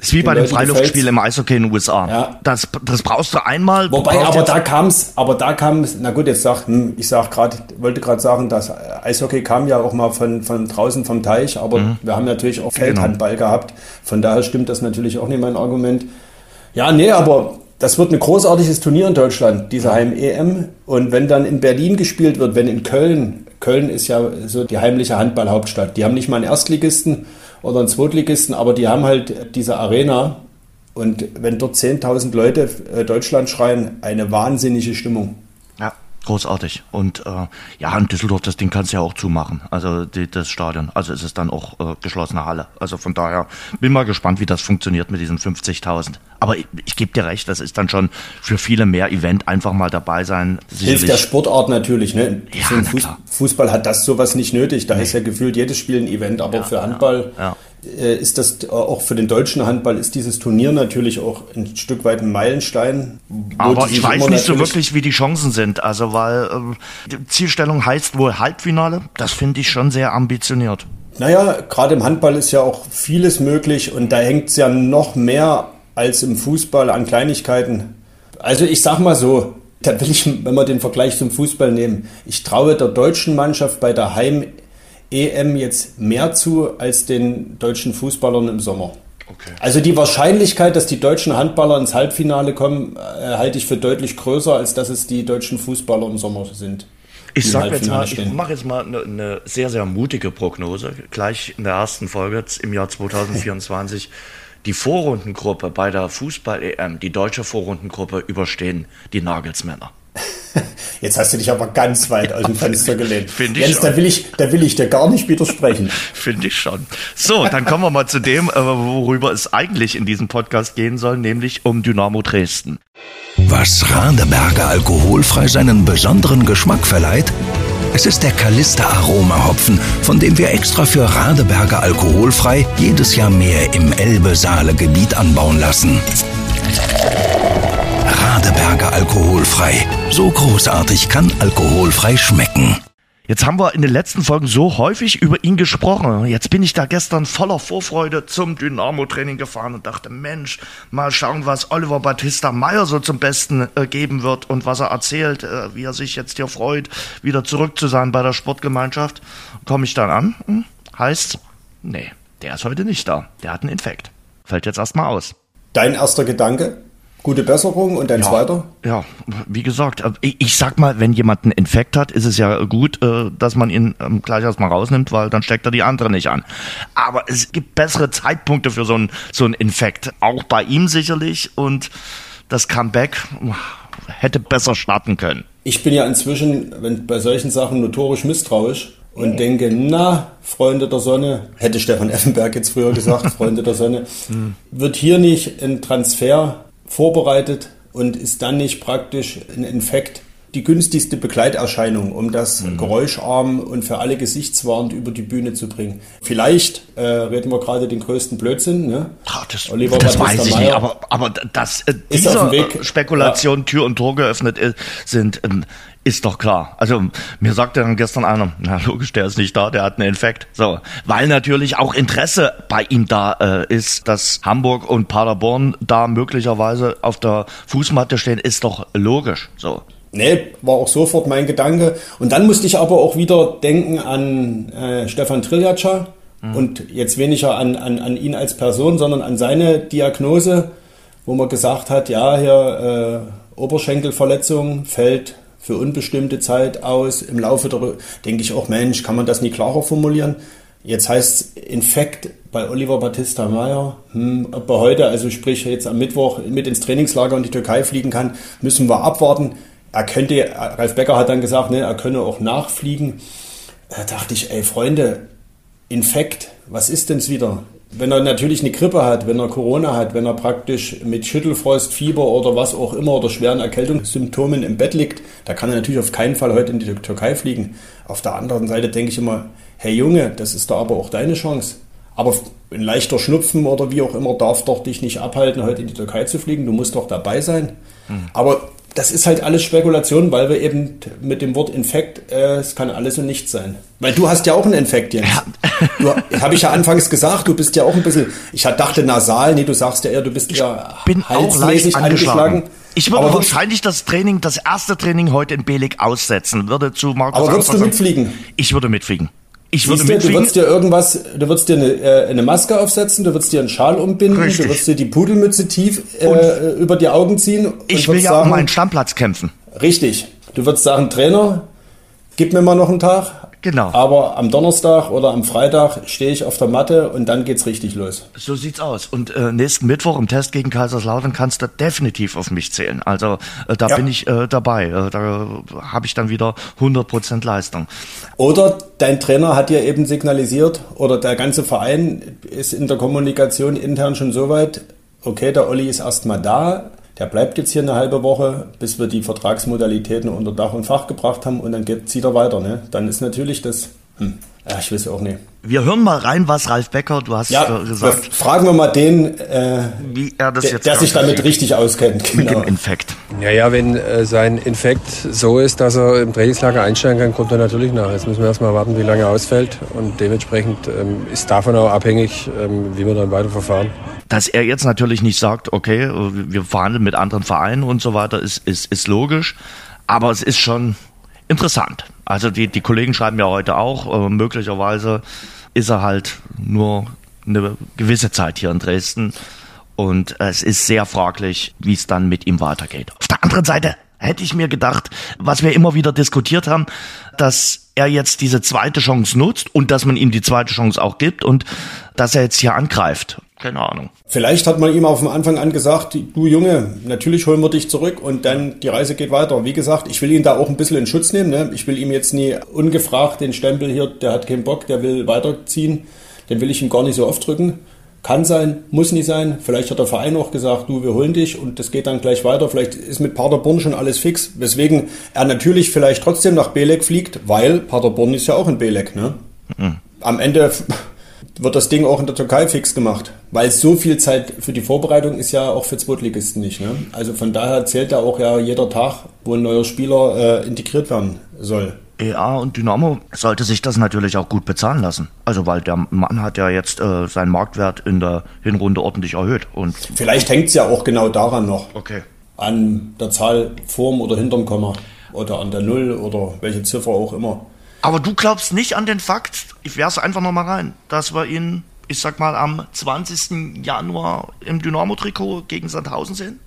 ist wie bei dem Freiluftspiel im Eishockey in den USA. Ja. Das, das brauchst du einmal. Wobei, aber da kam's, aber da kam's, na gut, jetzt sag, hm, ich sag gerade, wollte gerade sagen, das Eishockey kam ja auch mal von, von draußen vom Teich, aber mhm. wir haben natürlich auch genau. Feldhandball genau. gehabt. Von daher stimmt das natürlich auch nicht mein Argument. Ja, nee, aber das wird ein großartiges Turnier in Deutschland, diese Heim-EM. Und wenn dann in Berlin gespielt wird, wenn in Köln, Köln ist ja so die heimliche Handballhauptstadt, die haben nicht mal einen Erstligisten, oder einen Zweitligisten, aber die haben halt diese Arena und wenn dort 10.000 Leute äh, Deutschland schreien, eine wahnsinnige Stimmung. Großartig. Und äh, ja, in Düsseldorf, das Ding kannst du ja auch zumachen, also die, das Stadion. Also es ist dann auch äh, geschlossene Halle. Also von daher bin mal gespannt, wie das funktioniert mit diesen 50.000. Aber ich, ich gebe dir recht, das ist dann schon für viele mehr Event einfach mal dabei sein. Sicherlich. Hilft der Sportart natürlich. Ne? Ja, Fuß, Fußball hat das sowas nicht nötig. Da nee. ist ja gefühlt jedes Spiel ein Event. Aber ja, für Handball ja, ist das äh, auch für den deutschen Handball ist dieses Turnier natürlich auch ein Stück weit ein Meilenstein. Aber ich weiß nicht so wirklich, wie die Chancen sind. Also weil äh, die Zielstellung heißt wohl Halbfinale. Das finde ich schon sehr ambitioniert. Naja, gerade im Handball ist ja auch vieles möglich und da hängt es ja noch mehr als im Fußball an Kleinigkeiten. Also ich sag mal so, da will ich, wenn wir den Vergleich zum Fußball nehmen, ich traue der deutschen Mannschaft bei der Heim EM jetzt mehr zu als den deutschen Fußballern im Sommer. Okay. Also die Wahrscheinlichkeit, dass die deutschen Handballer ins Halbfinale kommen, äh, halte ich für deutlich größer, als dass es die deutschen Fußballer im Sommer sind. Ich sag jetzt mal, ich mache jetzt mal eine, eine, sehr, sehr mutige Prognose. Gleich in der ersten Folge im Jahr 2024. die Vorrundengruppe bei der Fußball-EM, die deutsche Vorrundengruppe, überstehen die Nagelsmänner. [laughs] Jetzt hast du dich aber ganz weit aus dem Fenster gelehnt. Finde ich Jens, schon. da will ich, da will ich dir gar nicht widersprechen. [laughs] Finde ich schon. So, dann kommen wir mal zu dem, äh, worüber es eigentlich in diesem Podcast gehen soll, nämlich um Dynamo Dresden. Was Radeberger alkoholfrei seinen besonderen Geschmack verleiht? Es ist der Kalister Aroma Hopfen, von dem wir extra für Radeberger alkoholfrei jedes Jahr mehr im Elbe-Saale-Gebiet anbauen lassen. Radeberger alkoholfrei. So großartig kann alkoholfrei schmecken. Jetzt haben wir in den letzten Folgen so häufig über ihn gesprochen. Jetzt bin ich da gestern voller Vorfreude zum Dynamo-Training gefahren und dachte, Mensch, mal schauen, was Oliver Battista Meyer so zum Besten äh, geben wird und was er erzählt, äh, wie er sich jetzt hier freut, wieder zurück zu sein bei der Sportgemeinschaft. Komme ich dann an, hm, heißt, nee, der ist heute nicht da. Der hat einen Infekt. Fällt jetzt erstmal aus. Dein erster Gedanke? Gute Besserung und ein ja, zweiter? Ja, wie gesagt, äh, ich, ich, sag mal, wenn jemand einen Infekt hat, ist es ja gut, äh, dass man ihn ähm, gleich erstmal rausnimmt, weil dann steckt er die andere nicht an. Aber es gibt bessere Zeitpunkte für so einen so einen Infekt. Auch bei ihm sicherlich und das Comeback hätte besser starten können. Ich bin ja inzwischen wenn, bei solchen Sachen notorisch misstrauisch und denke, na, Freunde der Sonne, hätte Stefan Effenberg jetzt früher gesagt, [laughs] Freunde der Sonne, wird hier nicht ein Transfer vorbereitet und ist dann nicht praktisch ein Infekt die günstigste Begleiterscheinung, um das mhm. geräuscharm und für alle gesichtswahrend über die Bühne zu bringen. Vielleicht äh, reden wir gerade den größten Blödsinn. Ne? Ach, das, Oliver das weiß ich nicht, aber, aber dass äh, diese Spekulation ja. Tür und Tor geöffnet ist, sind, äh, ist doch klar. Also mir sagte dann gestern einer, na logisch, der ist nicht da, der hat einen Infekt. So, weil natürlich auch Interesse bei ihm da äh, ist, dass Hamburg und Paderborn da möglicherweise auf der Fußmatte stehen, ist doch logisch. So. Nee, war auch sofort mein Gedanke. Und dann musste ich aber auch wieder denken an äh, Stefan Triljatscha mhm. und jetzt weniger an, an, an ihn als Person, sondern an seine Diagnose, wo man gesagt hat, ja, hier äh, Oberschenkelverletzung fällt für unbestimmte Zeit aus. Im Laufe der, denke ich auch, Mensch, kann man das nie klarer formulieren? Jetzt heißt Infekt bei Oliver Battista Meyer, hm, ob er heute, also sprich jetzt am Mittwoch mit ins Trainingslager in die Türkei fliegen kann, müssen wir abwarten er könnte, Ralf Becker hat dann gesagt, ne, er könne auch nachfliegen. Da dachte ich, ey Freunde, Infekt, was ist den's wieder? Wenn er natürlich eine Grippe hat, wenn er Corona hat, wenn er praktisch mit Schüttelfrost, Fieber oder was auch immer oder schweren Erkältungssymptomen im Bett liegt, da kann er natürlich auf keinen Fall heute in die Türkei fliegen. Auf der anderen Seite denke ich immer, hey Junge, das ist da aber auch deine Chance. Aber ein leichter Schnupfen oder wie auch immer darf doch dich nicht abhalten, heute in die Türkei zu fliegen. Du musst doch dabei sein. Mhm. Aber das ist halt alles Spekulation, weil wir eben mit dem Wort Infekt, äh, es kann alles und nichts sein. Weil du hast ja auch einen Infekt, Jens. Ja. [laughs] Habe ich ja anfangs gesagt, du bist ja auch ein bisschen, ich dachte nasal, nee, du sagst ja eher, du bist ich ja bin auch leicht angeschlagen. angeschlagen. Ich würde aber wahrscheinlich das Training, das erste Training heute in Belig aussetzen, würde zu Markus Aber würdest du mitfliegen? Ich würde mitfliegen. Ich würde du, du würdest dir irgendwas, du würdest dir eine, äh, eine, Maske aufsetzen, du würdest dir einen Schal umbinden, Richtig. du würdest dir die Pudelmütze tief äh, über die Augen ziehen. ich will ja sagen, um meinen Stammplatz kämpfen. Richtig. Du würdest sagen, Trainer, gib mir mal noch einen Tag, Genau. Aber am Donnerstag oder am Freitag stehe ich auf der Matte und dann geht's richtig los. So sieht's aus. Und äh, nächsten Mittwoch im Test gegen Kaiserslautern kannst du definitiv auf mich zählen. Also äh, da ja. bin ich äh, dabei. Äh, da habe ich dann wieder 100% Leistung. Oder dein Trainer hat dir eben signalisiert oder der ganze Verein ist in der Kommunikation intern schon so weit, okay, der Olli ist erstmal da, der bleibt jetzt hier eine halbe Woche, bis wir die Vertragsmodalitäten unter Dach und Fach gebracht haben und dann geht, zieht er weiter. Ne? Dann ist natürlich das, hm, ja, ich weiß auch nicht. Wir hören mal rein, was Ralf Becker, du hast ja, gesagt. Fragen wir mal den, äh, Wie er das jetzt der sich damit sieht. richtig auskennt. Genau. Mit dem Infekt. Ja, ja, wenn äh, sein Infekt so ist, dass er im Trainingslager einsteigen kann, kommt er natürlich nach. Jetzt müssen wir erstmal warten, wie lange er ausfällt. Und dementsprechend ähm, ist davon auch abhängig, ähm, wie wir dann weiter verfahren. Dass er jetzt natürlich nicht sagt, okay, wir verhandeln mit anderen Vereinen und so weiter, ist, ist, ist logisch. Aber es ist schon interessant. Also die, die Kollegen schreiben ja heute auch, äh, möglicherweise ist er halt nur eine gewisse Zeit hier in Dresden. Und es ist sehr fraglich, wie es dann mit ihm weitergeht. Auf der anderen Seite hätte ich mir gedacht, was wir immer wieder diskutiert haben, dass er jetzt diese zweite Chance nutzt und dass man ihm die zweite Chance auch gibt und dass er jetzt hier angreift keine Ahnung. Vielleicht hat man ihm auf dem Anfang an gesagt, du Junge, natürlich holen wir dich zurück und dann die Reise geht weiter. Wie gesagt, ich will ihn da auch ein bisschen in Schutz nehmen. Ne? Ich will ihm jetzt nie ungefragt den Stempel hier, der hat keinen Bock, der will weiterziehen. Den will ich ihm gar nicht so oft drücken. Kann sein, muss nicht sein. Vielleicht hat der Verein auch gesagt, du, wir holen dich und das geht dann gleich weiter. Vielleicht ist mit Paderborn schon alles fix, weswegen er natürlich vielleicht trotzdem nach Belek fliegt, weil Paderborn ist ja auch in Belek. Ne? Mhm. Am Ende wird das Ding auch in der Türkei fix gemacht. Weil so viel Zeit für die Vorbereitung ist ja auch für Zweitligisten nicht. Ne? Also von daher zählt ja auch ja jeder Tag, wo ein neuer Spieler äh, integriert werden soll. Ja, und Dynamo sollte sich das natürlich auch gut bezahlen lassen. Also weil der Mann hat ja jetzt äh, seinen Marktwert in der Hinrunde ordentlich erhöht. Und Vielleicht hängt es ja auch genau daran noch. Okay. An der Zahl vorm oder hinterm Komma oder an der Null oder welche Ziffer auch immer. Aber du glaubst nicht an den Fakt, ich werfe einfach nochmal rein, dass wir ihn, ich sag mal, am 20. Januar im Dynamo-Trikot gegen Sandhausen sehen?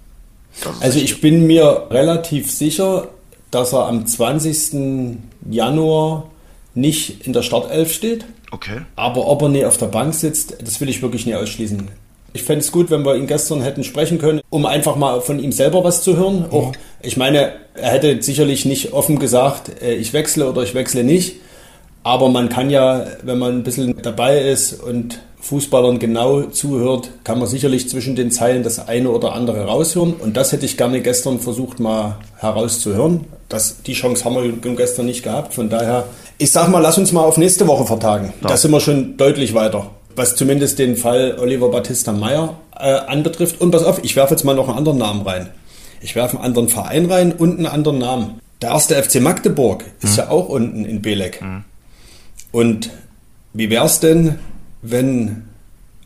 Also ich bin mir relativ sicher, dass er am 20. Januar nicht in der Startelf steht. Okay. Aber ob er nicht auf der Bank sitzt, das will ich wirklich nicht ausschließen. Ich fände es gut, wenn wir ihn gestern hätten sprechen können, um einfach mal von ihm selber was zu hören. Auch, ich meine, er hätte sicherlich nicht offen gesagt, äh, ich wechsle oder ich wechsle nicht. Aber man kann ja, wenn man ein bisschen dabei ist und Fußballern genau zuhört, kann man sicherlich zwischen den Zeilen das eine oder andere raushören. Und das hätte ich gerne gestern versucht mal herauszuhören. Das, die Chance haben wir gestern nicht gehabt. Von daher, ich sag mal, lass uns mal auf nächste Woche vertagen. Ja. Da sind wir schon deutlich weiter was zumindest den Fall Oliver Battista Meyer äh, anbetrifft. Und pass auf, ich werfe jetzt mal noch einen anderen Namen rein. Ich werfe einen anderen Verein rein und einen anderen Namen. Der erste FC Magdeburg ist mhm. ja auch unten in Belek. Mhm. Und wie wäre es denn, wenn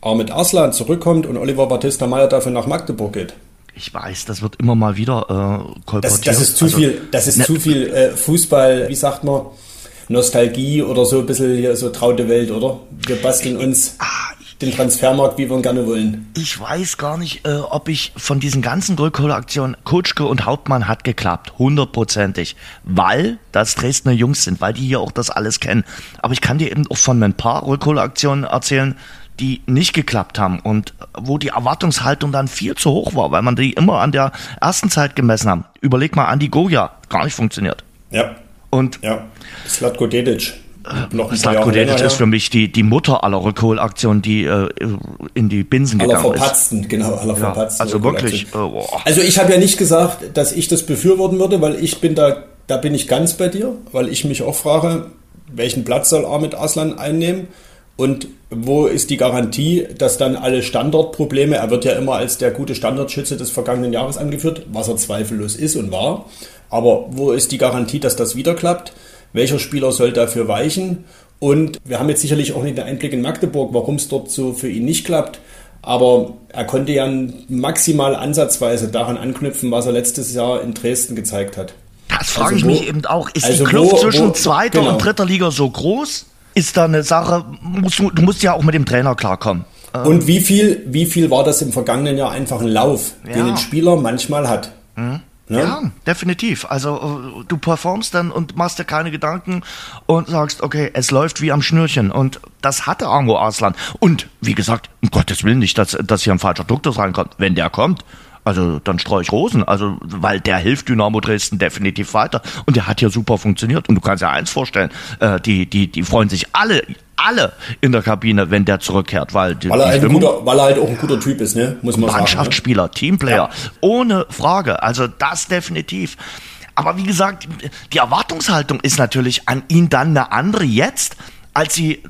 Ahmed Arslan zurückkommt und Oliver Battista Meyer dafür nach Magdeburg geht? Ich weiß, das wird immer mal wieder äh, kolportiert. Das, das ist zu also, viel, das ist ne, zu viel äh, Fußball, wie sagt man, Nostalgie oder so ein bisschen hier so traute Welt, oder? Wir basteln uns ah, den Transfermarkt, wie wir ihn gerne wollen. Ich weiß gar nicht, äh, ob ich von diesen ganzen Rückholaktionen, Kutschke und Hauptmann hat geklappt, hundertprozentig, weil das Dresdner Jungs sind, weil die hier auch das alles kennen. Aber ich kann dir eben auch von ein paar Rückholaktionen erzählen, die nicht geklappt haben und wo die Erwartungshaltung dann viel zu hoch war, weil man die immer an der ersten Zeit gemessen haben. Überleg mal, Andi Goja, gar nicht funktioniert. Ja. Und ja, Slatko Dedic. Noch Slatko Dedic ist für mich die, die Mutter aller Rückholaktionen, die äh, in die Binsen aller gegangen verpatzten, ist. Genau, aller ja, verpatzten. Also wirklich. Äh, also ich habe ja nicht gesagt, dass ich das befürworten würde, weil ich bin da, da bin ich ganz bei dir, weil ich mich auch frage, welchen Platz soll Ahmed Aslan einnehmen? Und wo ist die Garantie, dass dann alle Standardprobleme, er wird ja immer als der gute Standardschütze des vergangenen Jahres angeführt, was er zweifellos ist und war, aber wo ist die Garantie, dass das wieder klappt? Welcher Spieler soll dafür weichen? Und wir haben jetzt sicherlich auch nicht den Einblick in Magdeburg, warum es dort so für ihn nicht klappt. Aber er konnte ja maximal ansatzweise daran anknüpfen, was er letztes Jahr in Dresden gezeigt hat. Das frage also ich wo, mich eben auch. Ist also die Kluft wo, zwischen wo, zweiter genau. und dritter Liga so groß? Ist da eine Sache, musst du, du musst ja auch mit dem Trainer klarkommen. Und wie viel, wie viel war das im vergangenen Jahr einfach ein Lauf, ja. den ein Spieler manchmal hat? Mhm. Ne? Ja, definitiv. Also äh, du performst dann und machst dir keine Gedanken und sagst, okay, es läuft wie am Schnürchen. Und das hatte Argo Arslan. Und wie gesagt, um Gottes Willen nicht, dass, dass hier ein falscher Duktus reinkommt. Wenn der kommt, also dann streue ich Rosen. Also, weil der hilft Dynamo Dresden definitiv weiter. Und der hat ja super funktioniert. Und du kannst ja eins vorstellen, äh, die, die, die freuen sich alle alle in der Kabine, wenn der zurückkehrt, weil, weil, er, halt guter, weil er halt auch ein guter Typ ist, ne? muss man Mannschaftsspieler, sagen. Ne? Teamplayer, ja. ohne Frage. Also das definitiv. Aber wie gesagt, die Erwartungshaltung ist natürlich an ihn dann eine andere jetzt, als sie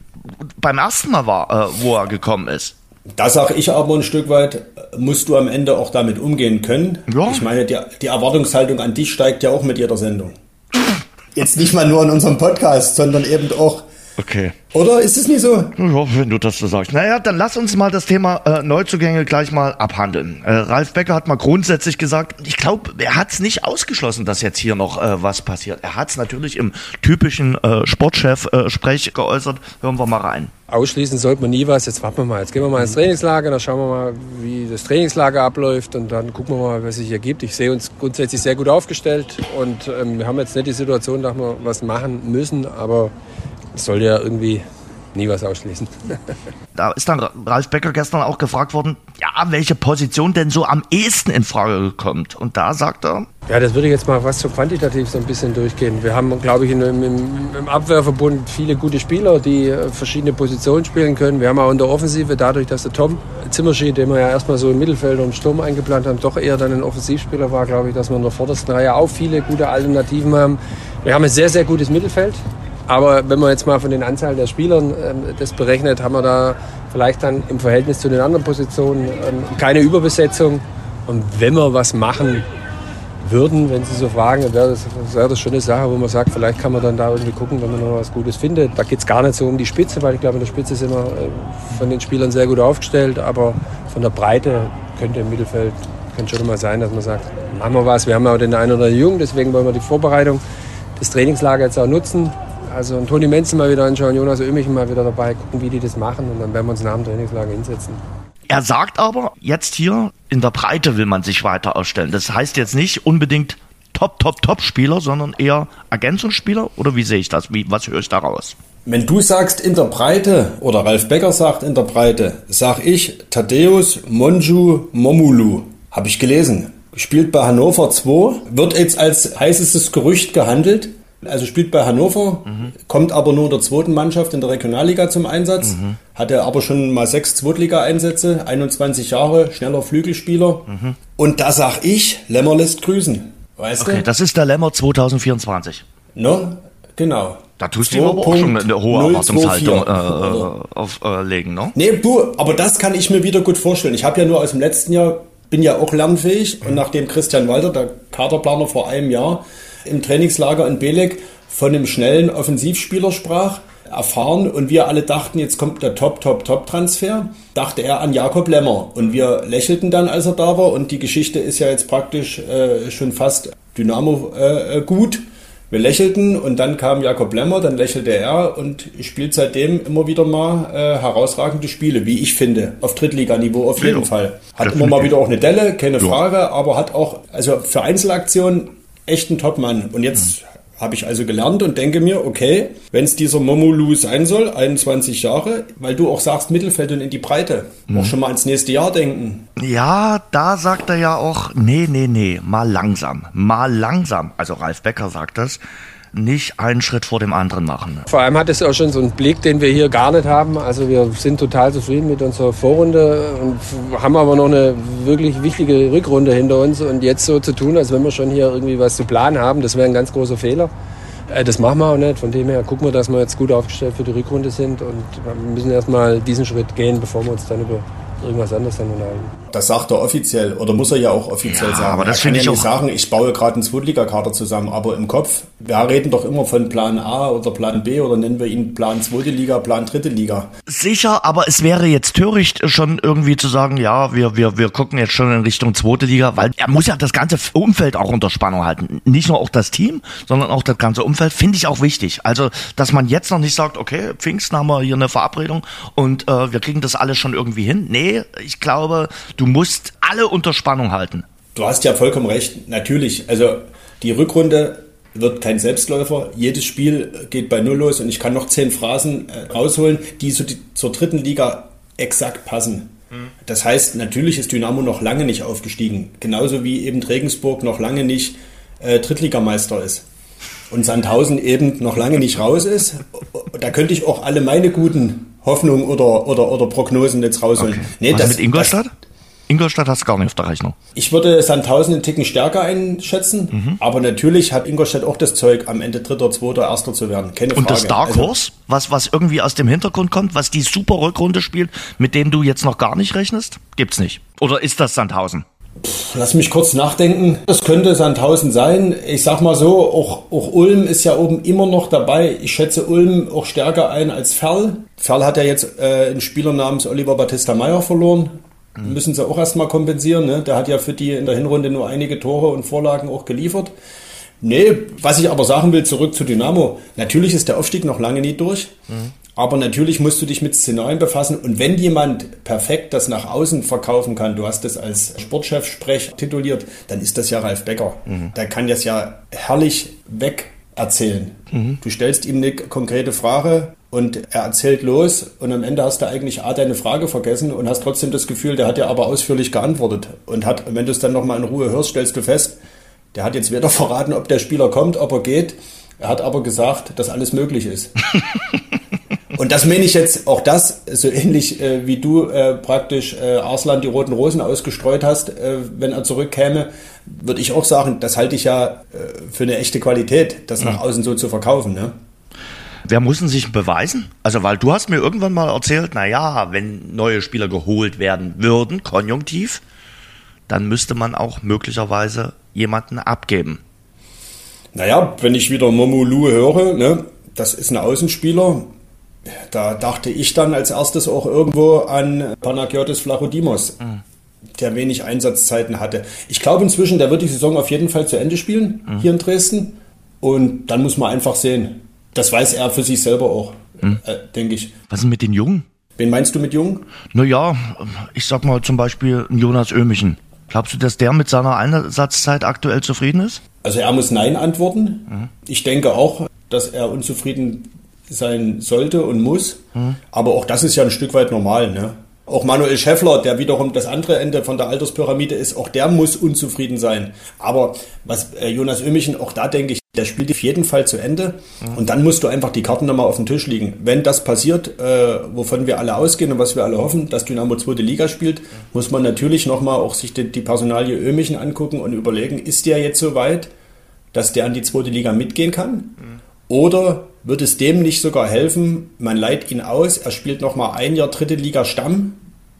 beim ersten Mal war, äh, wo er gekommen ist. Da sage ich aber ein Stück weit, musst du am Ende auch damit umgehen können. Ja. Ich meine, die, die Erwartungshaltung an dich steigt ja auch mit jeder Sendung. Jetzt nicht mal nur in unserem Podcast, sondern eben auch Okay. Oder ist es nicht so? Ja, wenn du das so sagst. Naja, dann lass uns mal das Thema äh, Neuzugänge gleich mal abhandeln. Äh, Ralf Becker hat mal grundsätzlich gesagt, ich glaube, er hat es nicht ausgeschlossen, dass jetzt hier noch äh, was passiert. Er hat es natürlich im typischen äh, Sportchef-Sprech geäußert. Hören wir mal rein. Ausschließen sollte man nie was. Jetzt warten wir mal. Jetzt gehen wir mal ins Trainingslager, dann schauen wir mal, wie das Trainingslager abläuft und dann gucken wir mal, was sich ergibt. Ich sehe uns grundsätzlich sehr gut aufgestellt und ähm, wir haben jetzt nicht die Situation, dass wir was machen müssen, aber soll ja irgendwie nie was ausschließen. [laughs] da ist dann Ralf Becker gestern auch gefragt worden, ja, welche Position denn so am ehesten in Frage kommt. Und da sagt er. Ja, das würde ich jetzt mal was so quantitativ so ein bisschen durchgehen. Wir haben, glaube ich, im, im, im Abwehrverbund viele gute Spieler, die äh, verschiedene Positionen spielen können. Wir haben auch in der Offensive, dadurch, dass der Tom Zimmerschied, den wir ja erstmal so im Mittelfeld und im Sturm eingeplant haben, doch eher dann ein Offensivspieler war, glaube ich, dass wir in der vordersten Reihe auch viele gute Alternativen haben. Wir haben ein sehr, sehr gutes Mittelfeld. Aber wenn man jetzt mal von den Anzahl der Spielern ähm, das berechnet, haben wir da vielleicht dann im Verhältnis zu den anderen Positionen ähm, keine Überbesetzung. Und wenn wir was machen würden, wenn Sie so fragen, wäre das, wär das schon eine Sache, wo man sagt, vielleicht kann man dann da irgendwie gucken, wenn man noch was Gutes findet. Da geht es gar nicht so um die Spitze, weil ich glaube, in der Spitze sind wir äh, von den Spielern sehr gut aufgestellt. Aber von der Breite könnte im Mittelfeld könnte schon mal sein, dass man sagt, machen wir was. Wir haben ja auch den einen oder anderen Jungen, deswegen wollen wir die Vorbereitung des Trainingslagers jetzt auch nutzen. Also einen Toni Menzel mal wieder anschauen, Jonas Oehmichen mal wieder dabei, gucken, wie die das machen und dann werden wir uns nach dem Trainingslager hinsetzen. Er sagt aber, jetzt hier in der Breite will man sich weiter ausstellen. Das heißt jetzt nicht unbedingt Top, Top, Top-Spieler, sondern eher Ergänzungsspieler? Oder wie sehe ich das? Wie, was höre ich daraus? Wenn du sagst in der Breite oder Ralf Becker sagt in der Breite, sag ich Thaddeus Monju Momulu. Habe ich gelesen. Spielt bei Hannover 2, wird jetzt als heißestes Gerücht gehandelt. Also spielt bei Hannover, mhm. kommt aber nur in der zweiten Mannschaft in der Regionalliga zum Einsatz. Mhm. Hatte aber schon mal sechs Zweitliga-Einsätze, 21 Jahre, schneller Flügelspieler. Mhm. Und da sag ich, Lämmer lässt grüßen. Weißt okay, du? das ist der Lämmer 2024. No, genau. Da tust du aber auch schon eine hohe Erwartungshaltung äh, auflegen, äh, ne? Nee, du, aber das kann ich mir wieder gut vorstellen. Ich habe ja nur aus dem letzten Jahr, bin ja auch lernfähig und nachdem Christian Walter, der Kaderplaner vor einem Jahr, im Trainingslager in Belek von einem schnellen Offensivspieler sprach, erfahren und wir alle dachten, jetzt kommt der Top, Top, Top-Transfer, dachte er an Jakob Lemmer. Und wir lächelten dann, als er da war und die Geschichte ist ja jetzt praktisch äh, schon fast Dynamo äh, gut. Wir lächelten und dann kam Jakob Lemmer, dann lächelte er und spielt seitdem immer wieder mal äh, herausragende Spiele, wie ich finde, auf Drittliganiveau auf jeden ja, Fall. Hat immer mal wieder auch eine Delle, keine ja. Frage, aber hat auch, also für Einzelaktionen echt ein Topmann. Und jetzt habe ich also gelernt und denke mir, okay, wenn es dieser Momolu sein soll, 21 Jahre, weil du auch sagst Mittelfeld und in die Breite, mhm. auch schon mal ins nächste Jahr denken. Ja, da sagt er ja auch, nee, nee, nee, mal langsam, mal langsam. Also Ralf Becker sagt das nicht einen Schritt vor dem anderen machen. Vor allem hat es auch schon so einen Blick, den wir hier gar nicht haben. Also wir sind total zufrieden mit unserer Vorrunde und haben aber noch eine wirklich wichtige Rückrunde hinter uns. Und jetzt so zu tun, als wenn wir schon hier irgendwie was zu planen haben, das wäre ein ganz großer Fehler. Äh, das machen wir auch nicht. Von dem her gucken wir, dass wir jetzt gut aufgestellt für die Rückrunde sind und wir müssen erstmal diesen Schritt gehen, bevor wir uns dann über irgendwas anderes dann unterhalten. Das sagt er offiziell oder muss er ja auch offiziell ja, sagen. Aber das finde ich ja nicht sagen, ich baue gerade einen Zweitligakader zusammen, aber im Kopf, wir reden doch immer von Plan A oder Plan B oder nennen wir ihn Plan zweite Liga, Plan dritte Liga. Sicher, aber es wäre jetzt töricht, schon irgendwie zu sagen, ja, wir, wir, wir gucken jetzt schon in Richtung zweite Liga, weil er muss ja das ganze Umfeld auch unter Spannung halten. Nicht nur auch das Team, sondern auch das ganze Umfeld, finde ich auch wichtig. Also, dass man jetzt noch nicht sagt, okay, Pfingsten haben wir hier eine Verabredung und äh, wir kriegen das alles schon irgendwie hin. Nee, ich glaube, du musst alle unter Spannung halten. Du hast ja vollkommen recht. Natürlich, also die Rückrunde wird kein Selbstläufer. Jedes Spiel geht bei Null los und ich kann noch zehn Phrasen äh, rausholen, die so die, zur dritten Liga exakt passen. Mhm. Das heißt, natürlich ist Dynamo noch lange nicht aufgestiegen. Genauso wie eben Regensburg noch lange nicht äh, Drittligameister ist. Und Sandhausen eben noch lange nicht raus ist. Da könnte ich auch alle meine guten Hoffnungen oder, oder, oder Prognosen jetzt rausholen. Okay. Nee, Was das, mit Ingolstadt? Das, Ingolstadt hast du gar nicht auf der Rechnung. Ich würde Sandhausen einen Ticken stärker einschätzen, mhm. aber natürlich hat Ingolstadt auch das Zeug, am Ende Dritter, Zweiter, Erster zu werden. Keine Und Frage. das Dark Horse, also, was, was irgendwie aus dem Hintergrund kommt, was die super Rückrunde spielt, mit dem du jetzt noch gar nicht rechnest, gibt's nicht. Oder ist das Sandhausen? Lass mich kurz nachdenken. Das könnte Sandhausen sein. Ich sag mal so, auch, auch Ulm ist ja oben immer noch dabei. Ich schätze Ulm auch stärker ein als Ferl. Ferl hat ja jetzt äh, einen Spieler namens Oliver Battista Meyer verloren. Mhm. Müssen sie auch erstmal kompensieren. Ne? Der hat ja für die in der Hinrunde nur einige Tore und Vorlagen auch geliefert. Nee, was ich aber sagen will, zurück zu Dynamo. Natürlich ist der Aufstieg noch lange nicht durch. Mhm. Aber natürlich musst du dich mit Szenarien befassen. Und wenn jemand perfekt das nach außen verkaufen kann, du hast es als Sportchef-Sprech tituliert, dann ist das ja Ralf Becker. Mhm. Der kann das ja herrlich weg erzählen. Mhm. Du stellst ihm eine konkrete Frage und er erzählt los und am Ende hast du eigentlich A, deine Frage vergessen und hast trotzdem das Gefühl, der hat ja aber ausführlich geantwortet und hat, wenn du es dann nochmal in Ruhe hörst, stellst du fest, der hat jetzt weder verraten, ob der Spieler kommt, ob er geht. Er hat aber gesagt, dass alles möglich ist. [laughs] Und das meine ich jetzt auch das, so ähnlich äh, wie du äh, praktisch äh, Arslan die roten Rosen ausgestreut hast, äh, wenn er zurückkäme, würde ich auch sagen, das halte ich ja äh, für eine echte Qualität, das nach außen so zu verkaufen. Ne? Wer muss denn sich beweisen? Also, weil du hast mir irgendwann mal erzählt, na ja, wenn neue Spieler geholt werden würden, konjunktiv, dann müsste man auch möglicherweise jemanden abgeben. Naja, wenn ich wieder Momolu höre, ne, das ist ein Außenspieler, da dachte ich dann als erstes auch irgendwo an Panagiotis Flachodimos, mhm. der wenig Einsatzzeiten hatte. Ich glaube inzwischen, der wird die Saison auf jeden Fall zu Ende spielen, mhm. hier in Dresden. Und dann muss man einfach sehen. Das weiß er für sich selber auch, mhm. äh, denke ich. Was ist mit den Jungen? Wen meinst du mit Jungen? Naja, ich sag mal zum Beispiel Jonas Ömichen. Glaubst du, dass der mit seiner Einsatzzeit aktuell zufrieden ist? Also er muss Nein antworten. Mhm. Ich denke auch, dass er unzufrieden sein sollte und muss. Mhm. Aber auch das ist ja ein Stück weit normal. Ne? Auch Manuel Schäffler, der wiederum das andere Ende von der Alterspyramide ist, auch der muss unzufrieden sein. Aber was äh, Jonas Ömichen, auch da denke ich, der spielt auf jeden Fall zu Ende. Mhm. Und dann musst du einfach die Karten nochmal auf den Tisch liegen. Wenn das passiert, äh, wovon wir alle ausgehen und was wir alle hoffen, dass Dynamo zweite Liga spielt, mhm. muss man natürlich nochmal auch sich die, die Personalie Ömichen angucken und überlegen, ist der jetzt so weit, dass der an die zweite Liga mitgehen kann? Oder wird es dem nicht sogar helfen, man leiht ihn aus, er spielt nochmal ein Jahr dritte Liga Stamm,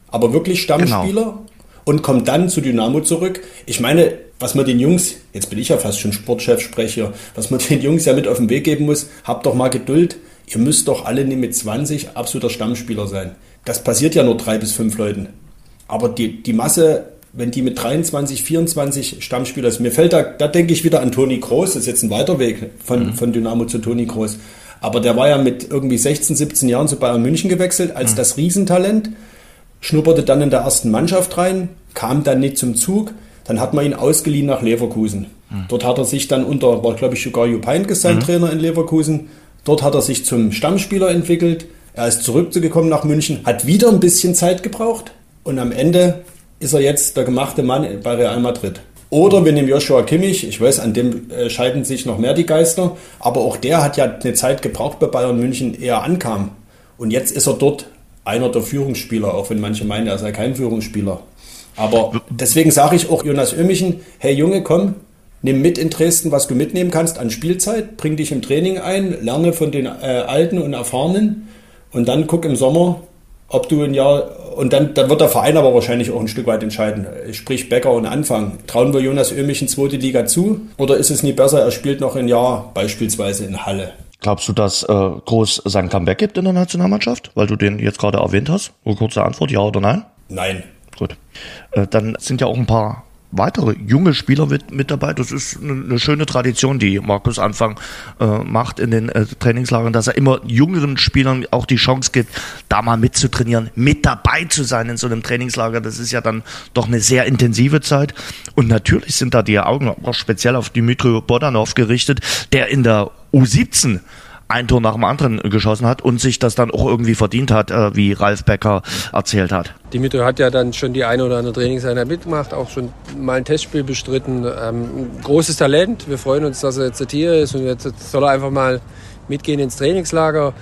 aber wirklich Stammspieler genau. und kommt dann zu Dynamo zurück. Ich meine, was man den Jungs, jetzt bin ich ja fast schon Sportchef, spreche was man [laughs] den Jungs ja mit auf den Weg geben muss, habt doch mal Geduld. Ihr müsst doch alle nicht mit 20 absoluter Stammspieler sein. Das passiert ja nur drei bis fünf Leuten. Aber die, die Masse, wenn die mit 23, 24 Stammspieler ist, mir fällt da, da denke ich wieder an Toni Groß, das ist jetzt ein weiter Weg von, mhm. von Dynamo zu Toni Groß. Aber der war ja mit irgendwie 16, 17 Jahren zu Bayern München gewechselt als mhm. das Riesentalent, schnupperte dann in der ersten Mannschaft rein, kam dann nicht zum Zug, dann hat man ihn ausgeliehen nach Leverkusen. Mhm. Dort hat er sich dann unter, war glaube ich sogar Jupp Heynckes sein mhm. Trainer in Leverkusen. Dort hat er sich zum Stammspieler entwickelt. Er ist zurückgekommen nach München, hat wieder ein bisschen Zeit gebraucht und am Ende ist er jetzt der gemachte Mann bei Real Madrid. Oder wir nehmen Joshua Kimmich, ich weiß, an dem äh, scheiden sich noch mehr die Geister, aber auch der hat ja eine Zeit gebraucht, bei Bayern München eher ankam. Und jetzt ist er dort einer der Führungsspieler, auch wenn manche meinen, er sei kein Führungsspieler. Aber deswegen sage ich auch Jonas Ömichen, hey Junge, komm, nimm mit in Dresden, was du mitnehmen kannst an Spielzeit, bring dich im Training ein, lerne von den äh, Alten und Erfahrenen und dann guck im Sommer, ob du ein Jahr, und dann, dann wird der Verein aber wahrscheinlich auch ein Stück weit entscheiden, sprich Becker und Anfang. Trauen wir Jonas Ömichen zweite Liga zu oder ist es nie besser, er spielt noch ein Jahr beispielsweise in Halle? Glaubst du, dass äh, Groß sein Comeback gibt in der Nationalmannschaft? Weil du den jetzt gerade erwähnt hast. Eine kurze Antwort, ja oder nein? Nein. Gut. Äh, dann sind ja auch ein paar weitere junge Spieler mit, mit dabei. Das ist eine, schöne Tradition, die Markus Anfang äh, macht in den äh, Trainingslagern, dass er immer jüngeren Spielern auch die Chance gibt, da mal mitzutrainieren, mit dabei zu sein in so einem Trainingslager. Das ist ja dann doch eine sehr intensive Zeit. Und natürlich sind da die Augen auch speziell auf Dimitri Bodanov gerichtet, der in der U17 ein Tor nach dem anderen geschossen hat und sich das dann auch irgendwie verdient hat, äh, wie Ralf Becker erzählt hat. Dimitri hat ja dann schon die eine oder andere Trainingseinheit mitgemacht, auch schon mal ein Testspiel bestritten. Ähm, großes Talent. Wir freuen uns, dass er jetzt hier ist und jetzt soll er einfach mal mitgehen ins Trainingslager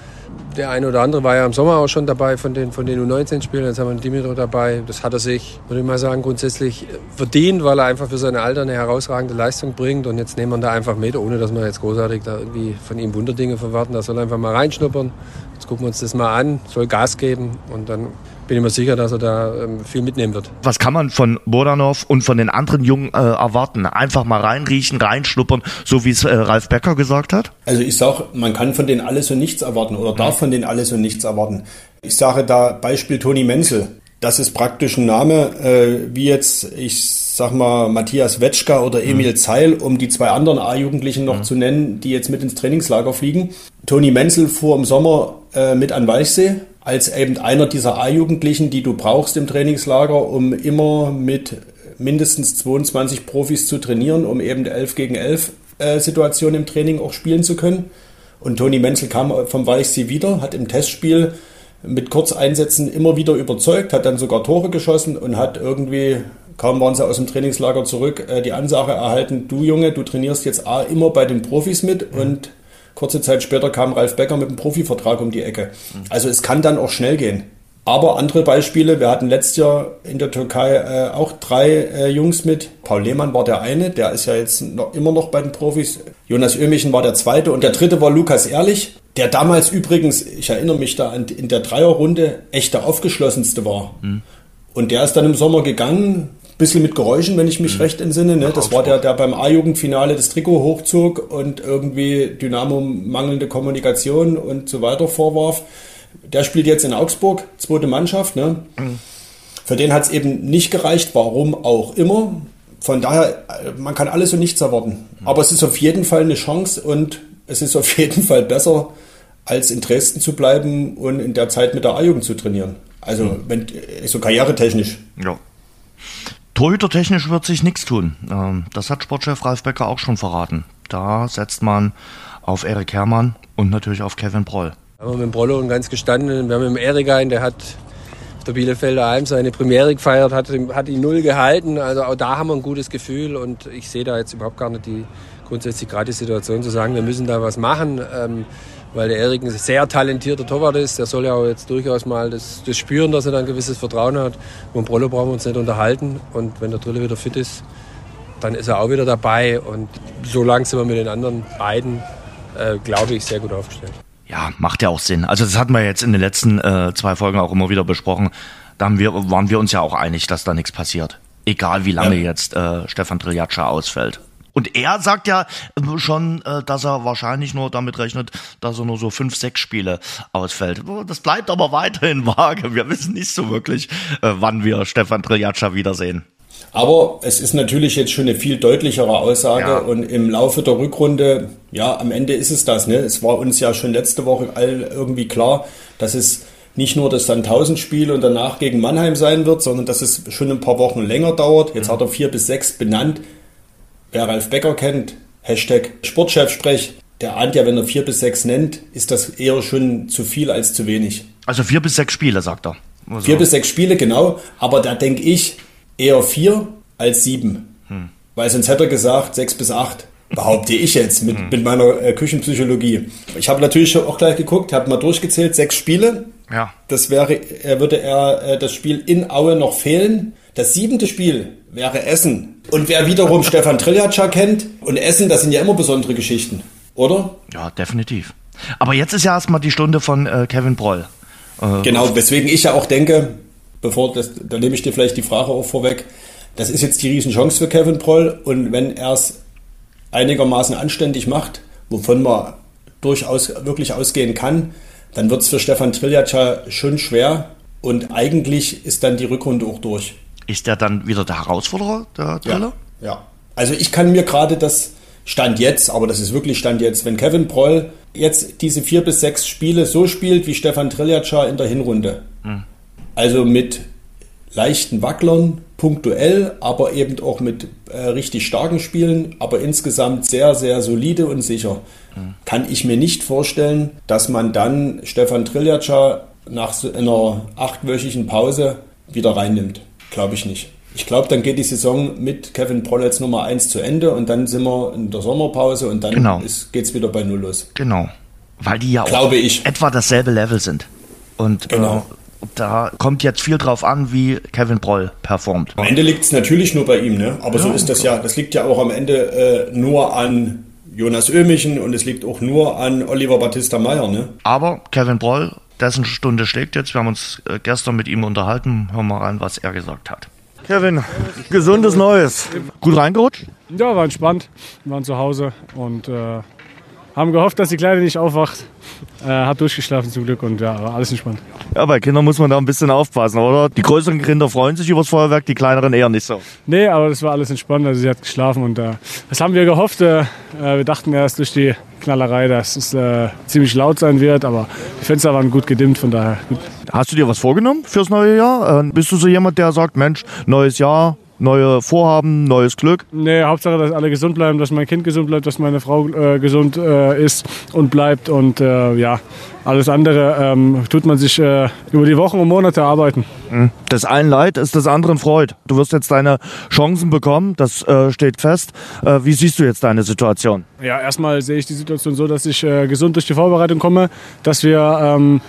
der eine oder andere war ja im Sommer auch schon dabei von den, von den U19-Spielen. Jetzt haben wir einen Dimitro dabei. Das hat er sich, würde ich mal sagen, grundsätzlich verdient, weil er einfach für seine Alter eine herausragende Leistung bringt. Und jetzt nehmen wir da einfach mit, ohne dass wir jetzt großartig da irgendwie von ihm Wunderdinge verwarten. Da soll er einfach mal reinschnuppern. Jetzt gucken wir uns das mal an, soll Gas geben und dann bin ich mir sicher, dass er da ähm, viel mitnehmen wird. Was kann man von Bodanov und von den anderen Jungen äh, erwarten? Einfach mal reinriechen, reinschnuppern, so wie es äh, Ralf Becker gesagt hat? Also ich sage, man kann von denen alles und nichts erwarten oder darf von denen alles und nichts erwarten. Ich sage da Beispiel Toni Menzel. Das ist praktisch ein Name, äh, wie jetzt, ich sag mal, Matthias Wetschka oder Emil mhm. Zeil, um die zwei anderen A-Jugendlichen noch mhm. zu nennen, die jetzt mit ins Trainingslager fliegen. Toni Menzel fuhr im Sommer äh, mit an Weichsee als eben einer dieser A-Jugendlichen, die du brauchst im Trainingslager, um immer mit mindestens 22 Profis zu trainieren, um eben 11 gegen 11 äh, Situationen im Training auch spielen zu können. Und Toni Menzel kam vom Weichsee wieder, hat im Testspiel mit Kurzeinsätzen immer wieder überzeugt, hat dann sogar Tore geschossen und hat irgendwie, kaum waren sie aus dem Trainingslager zurück, äh, die Ansage erhalten, du Junge, du trainierst jetzt A immer bei den Profis mit und Kurze Zeit später kam Ralf Becker mit einem Profivertrag um die Ecke. Also es kann dann auch schnell gehen. Aber andere Beispiele, wir hatten letztes Jahr in der Türkei äh, auch drei äh, Jungs mit. Paul Lehmann war der eine, der ist ja jetzt noch, immer noch bei den Profis. Jonas Ömichen war der zweite und der dritte war Lukas Ehrlich, der damals übrigens, ich erinnere mich da an, in der Dreierrunde echt der aufgeschlossenste war. Mhm. Und der ist dann im Sommer gegangen, bisschen mit Geräuschen, wenn ich mich mhm. recht entsinne. Ne? Das war der, der beim A-Jugendfinale das Trikot hochzog und irgendwie Dynamo mangelnde Kommunikation und so weiter vorwarf. Der spielt jetzt in Augsburg, zweite Mannschaft. Ne? Mhm. Für den hat es eben nicht gereicht, warum auch immer. Von daher, man kann alles und nichts erwarten. Mhm. Aber es ist auf jeden Fall eine Chance und es ist auf [laughs] jeden Fall besser, als in Dresden zu bleiben und in der Zeit mit der A-Jugend zu trainieren. Also, mhm. wenn, so karrieretechnisch. Ja. Torhütertechnisch wird sich nichts tun. Ähm, das hat Sportchef Ralf Becker auch schon verraten. Da setzt man auf Erik Herrmann und natürlich auf Kevin Broll. Wir haben mit Brollo einen ganz gestanden. Wir haben mit dem Erik einen, der hat auf der Bielefelder Alm seine Premiere gefeiert, hat, hat die Null gehalten. Also auch da haben wir ein gutes Gefühl und ich sehe da jetzt überhaupt gar nicht die grundsätzlich gerade die Situation zu sagen, wir müssen da was machen. Ähm, weil der Erik ein sehr talentierter Torwart ist. Der soll ja auch jetzt durchaus mal das, das spüren, dass er da ein gewisses Vertrauen hat. Mit dem Brollo brauchen wir uns nicht unterhalten. Und wenn der Drille wieder fit ist, dann ist er auch wieder dabei. Und so lang sind wir mit den anderen beiden, äh, glaube ich, sehr gut aufgestellt. Ja, macht ja auch Sinn. Also das hatten wir jetzt in den letzten äh, zwei Folgen auch immer wieder besprochen. Da haben wir, waren wir uns ja auch einig, dass da nichts passiert. Egal wie lange ja. jetzt äh, Stefan Triljatscha ausfällt. Und er sagt ja äh, schon, äh, dass er wahrscheinlich nur damit rechnet, dass er nur so fünf, sechs Spiele ausfällt. Das bleibt aber weiterhin vage. Wir wissen nicht so wirklich, äh, wann wir Stefan Triljatscha wiedersehen. Aber es ist natürlich jetzt schon eine viel deutlichere Aussage ja. und im Laufe der Rückrunde, ja, am Ende ist es das. Ne? Es war uns ja schon letzte Woche all irgendwie klar, dass es nicht nur das Sandhausen-Spiel und danach gegen Mannheim sein wird, sondern dass es schon ein paar Wochen länger dauert. Jetzt mhm. hat er vier bis sechs benannt. Wer Ralf Becker kennt, Hashtag Sportchef sprech, der ahnt ja, wenn er vier bis sechs nennt, ist das eher schon zu viel als zu wenig. Also vier bis sechs Spiele, sagt er. Also. Vier bis sechs Spiele, genau. Aber da denke ich eher vier als sieben. Hm. Weil sonst hätte er gesagt sechs bis acht. Behaupte ich jetzt mit, hm. mit meiner äh, Küchenpsychologie. Ich habe natürlich auch gleich geguckt, habe mal durchgezählt, sechs Spiele. Ja. Das wäre, er würde er äh, das Spiel in Aue noch fehlen. Das siebente Spiel wäre Essen. Und wer wiederum Stefan Triljatscha kennt und Essen, das sind ja immer besondere Geschichten, oder? Ja, definitiv. Aber jetzt ist ja erstmal die Stunde von äh, Kevin Broll. Äh, genau, weswegen ich ja auch denke, bevor das, da nehme ich dir vielleicht die Frage auch vorweg, das ist jetzt die Riesenchance für Kevin Broll und wenn er es einigermaßen anständig macht, wovon man durchaus wirklich ausgehen kann, dann wird es für Stefan Triljatscha schon schwer und eigentlich ist dann die Rückrunde auch durch. Ist der dann wieder der Herausforderer, der Driller? Ja, ja. Also ich kann mir gerade das Stand jetzt, aber das ist wirklich Stand jetzt, wenn Kevin Proll jetzt diese vier bis sechs Spiele so spielt wie Stefan Triljatscha in der Hinrunde, hm. also mit leichten Wacklern, punktuell, aber eben auch mit äh, richtig starken Spielen, aber insgesamt sehr, sehr solide und sicher, hm. kann ich mir nicht vorstellen, dass man dann Stefan Triljatscha nach so einer achtwöchigen Pause wieder reinnimmt. Glaube ich nicht. Ich glaube, dann geht die Saison mit Kevin Prolletz Nummer 1 zu Ende und dann sind wir in der Sommerpause und dann genau. geht es wieder bei Null los. Genau. Weil die ja glaube auch ich. etwa dasselbe Level sind. Und genau. Äh, da kommt jetzt viel drauf an, wie Kevin Broll performt. Am Ende liegt es natürlich nur bei ihm, ne? Aber ja, so ist das ja. Das liegt ja auch am Ende äh, nur an Jonas Ömichen und es liegt auch nur an Oliver Battista Meyer, ne? Aber Kevin Broll dessen Stunde schlägt jetzt. Wir haben uns äh, gestern mit ihm unterhalten. Hören wir mal rein, was er gesagt hat. Kevin, gesundes Neues. Gut reingerutscht? Ja, war entspannt. Wir waren zu Hause und äh, haben gehofft, dass die Kleine nicht aufwacht. Äh, hat durchgeschlafen zum Glück und ja, war alles entspannt. Ja, bei Kindern muss man da ein bisschen aufpassen, oder? Die größeren Kinder freuen sich über das Feuerwerk, die kleineren eher nicht so. Nee, aber das war alles entspannt. Also sie hat geschlafen und äh, das haben wir gehofft. Äh, wir dachten erst durch die Knallerei, dass es äh, ziemlich laut sein wird, aber die Fenster waren gut gedimmt, von daher gut. Hast du dir was vorgenommen fürs neue Jahr? Äh, bist du so jemand, der sagt, Mensch, neues Jahr, neue Vorhaben, neues Glück? Nee, Hauptsache, dass alle gesund bleiben, dass mein Kind gesund bleibt, dass meine Frau äh, gesund äh, ist und bleibt. Und äh, ja, alles andere ähm, tut man sich äh, über die Wochen und Monate arbeiten. Mhm. Das einen Leid ist des anderen Freud. Du wirst jetzt deine Chancen bekommen, das äh, steht fest. Äh, wie siehst du jetzt deine Situation? Ja, erstmal sehe ich die Situation so, dass ich gesund durch die Vorbereitung komme, dass wir ähm,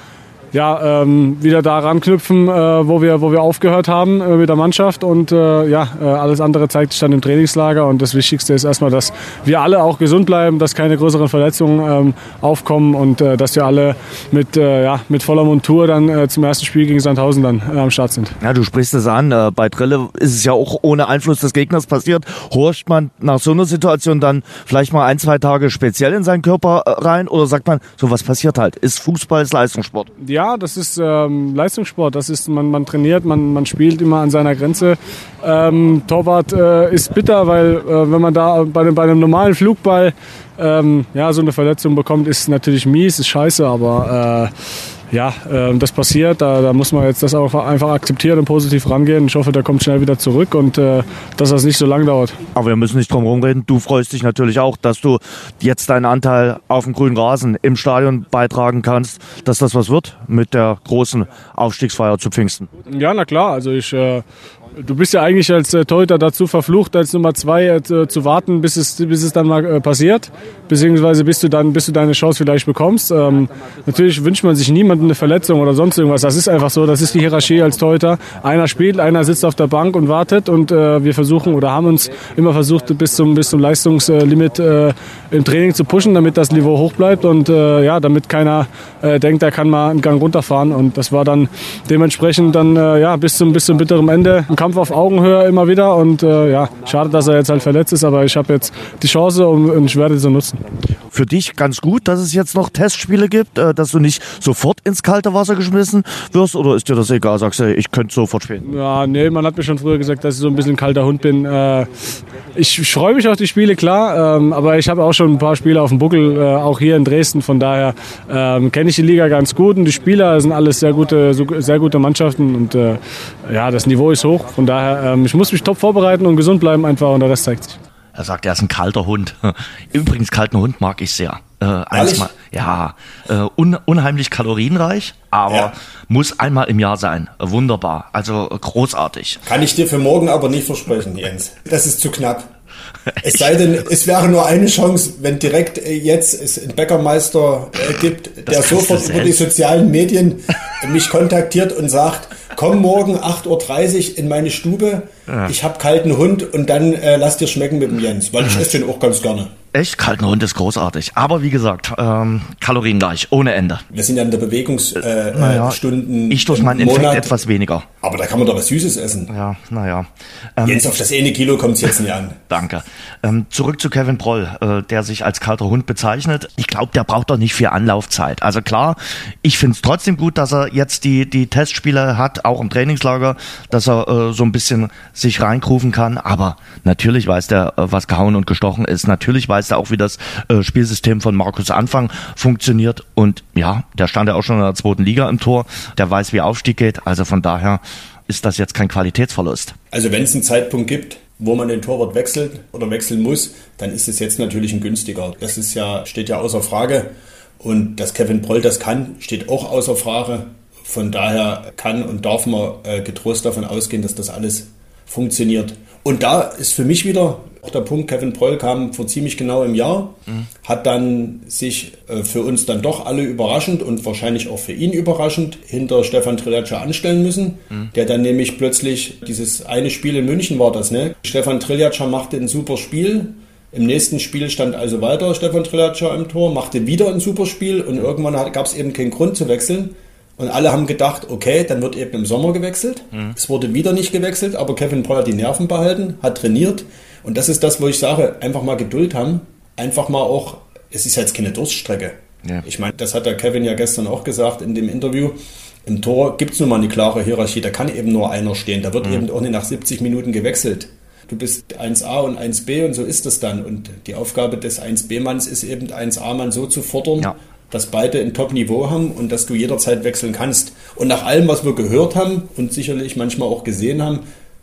ja, ähm, wieder da ranknüpfen, äh, wo, wir, wo wir aufgehört haben äh, mit der Mannschaft. Und äh, ja, äh, alles andere zeigt sich dann im Trainingslager. Und das Wichtigste ist erstmal, dass wir alle auch gesund bleiben, dass keine größeren Verletzungen ähm, aufkommen und äh, dass wir alle mit, äh, ja, mit voller Montur dann zum ersten Spiel gegen Sandhausen dann am Start sind. Ja, du sprichst es an. bei Drille ist es ja auch ohne Einfluss des Gegners passiert. Horcht man nach so einer Situation dann vielleicht mal ein, zwei Tage speziell in seinen Körper rein? Oder sagt man, so was passiert halt? Ist Fußball, ist Leistungssport? Ja, ja, das ist ähm, Leistungssport. Das ist, man, man trainiert, man, man spielt immer an seiner Grenze. Ähm, Torwart äh, ist bitter, weil äh, wenn man da bei, bei einem normalen Flugball ähm, ja, so eine Verletzung bekommt, ist natürlich mies, ist scheiße, aber äh, ja, äh, das passiert. Da, da, muss man jetzt das auch einfach akzeptieren und positiv rangehen. Ich hoffe, der kommt schnell wieder zurück und äh, dass das nicht so lang dauert. Aber wir müssen nicht drum herum reden. Du freust dich natürlich auch, dass du jetzt deinen Anteil auf dem grünen Rasen im Stadion beitragen kannst, dass das was wird mit der großen Aufstiegsfeier zu Pfingsten. Ja, na klar. Also ich äh, Du bist ja eigentlich als äh, Torhüter dazu verflucht, als Nummer zwei äh, zu warten, bis es, bis es dann mal äh, passiert, beziehungsweise bis du dann, bis du deine Chance vielleicht bekommst. Ähm, natürlich wünscht man sich niemandem eine Verletzung oder sonst irgendwas. Das ist einfach so. Das ist die Hierarchie als Torhüter. Einer spielt, einer sitzt auf der Bank und wartet und äh, wir versuchen oder haben uns immer versucht, bis zum, bis zum Leistungslimit äh, im Training zu pushen, damit das Niveau hoch bleibt und äh, ja, damit keiner äh, denkt, er kann mal einen Gang runterfahren. Und das war dann dementsprechend dann ja bis zum bis zum bitteren Ende ein Kampf auf Augenhöhe immer wieder. Und äh, ja, schade, dass er jetzt halt verletzt ist, aber ich habe jetzt die Chance und, und ich werde sie nutzen. Für dich ganz gut, dass es jetzt noch Testspiele gibt, äh, dass du nicht sofort ins kalte Wasser geschmissen wirst oder ist dir das egal? Sagst du, ich könnte sofort spielen? Ja, nee, man hat mir schon früher gesagt, dass ich so ein bisschen ein kalter Hund bin. Äh, ich freue mich auf die Spiele, klar, ähm, aber ich habe auch schon ein paar Spiele auf dem Buckel, äh, auch hier in Dresden. Von daher ähm, kenne ich die Liga ganz gut und die Spieler sind alles sehr gute, sehr gute Mannschaften und äh, ja, das Niveau ist hoch. Von daher, ähm, ich muss mich top vorbereiten und gesund bleiben einfach und der Rest zeigt sich. Er sagt, er ist ein kalter Hund. [laughs] Übrigens, kalten Hund mag ich sehr. Äh, mal, ja, äh, un, unheimlich kalorienreich, aber ja. muss einmal im Jahr sein. Wunderbar, also großartig. Kann ich dir für morgen aber nicht versprechen, Jens. Das ist zu knapp. [laughs] Es sei denn, es wäre nur eine Chance, wenn direkt äh, jetzt es einen Bäckermeister äh, gibt, der sofort über die sozialen Medien mich kontaktiert und sagt, komm morgen 8.30 Uhr in meine Stube, ja. ich habe kalten Hund und dann äh, lass dir schmecken mit dem Jens, weil ich esse den auch ganz gerne. Echt, kalten Hund ist großartig. Aber wie gesagt, ähm, kaloriengleich, ohne Ende. Wir sind ja in der Bewegungsstunden. Äh, naja, ich durch meinen Infekt Monat. etwas weniger. Aber da kann man doch was Süßes essen. Ja, naja. Ähm, Jens, auf das eine Kilo kommt es jetzt nicht an. [laughs] Danke. Ähm, zurück zu Kevin Proll, äh, der sich als kalter Hund bezeichnet. Ich glaube, der braucht doch nicht viel Anlaufzeit. Also klar, ich finde es trotzdem gut, dass er jetzt die, die Testspiele hat, auch im Trainingslager, dass er äh, so ein bisschen sich reinkrufen kann. Aber natürlich weiß der, äh, was gehauen und gestochen ist. Natürlich weiß er auch, wie das äh, Spielsystem von Markus Anfang funktioniert. Und ja, der stand ja auch schon in der zweiten Liga im Tor. Der weiß, wie Aufstieg geht. Also von daher ist das jetzt kein Qualitätsverlust. Also wenn es einen Zeitpunkt gibt, wo man den Torwart wechselt oder wechseln muss, dann ist es jetzt natürlich ein günstiger. Das ist ja, steht ja außer Frage. Und dass Kevin Proll das kann, steht auch außer Frage. Von daher kann und darf man äh, getrost davon ausgehen, dass das alles funktioniert. Und da ist für mich wieder auch der Punkt, Kevin Proll kam vor ziemlich genau im Jahr, mhm. hat dann sich äh, für uns dann doch alle überraschend und wahrscheinlich auch für ihn überraschend hinter Stefan Trillatscher anstellen müssen, mhm. der dann nämlich plötzlich dieses eine Spiel in München war das, ne? Stefan Trillatscher machte ein super Spiel, im nächsten Spiel stand also weiter Stefan Trillatscher im Tor, machte wieder ein super Spiel und irgendwann gab es eben keinen Grund zu wechseln. Und alle haben gedacht, okay, dann wird eben im Sommer gewechselt. Mhm. Es wurde wieder nicht gewechselt, aber Kevin hat die Nerven behalten, hat trainiert. Und das ist das, wo ich sage, einfach mal Geduld haben. Einfach mal auch, es ist jetzt keine Durststrecke. Ja. Ich meine, das hat der Kevin ja gestern auch gesagt in dem Interview. Im Tor gibt es nun mal eine klare Hierarchie, da kann eben nur einer stehen. Da wird mhm. eben auch nicht nach 70 Minuten gewechselt du bist 1a und 1b und so ist es dann. Und die Aufgabe des 1b-Manns ist eben 1a-Mann so zu fordern, ja. Dass beide ein Top-Niveau haben und dass du jederzeit wechseln kannst. Und nach allem, was wir gehört haben und sicherlich manchmal auch gesehen haben,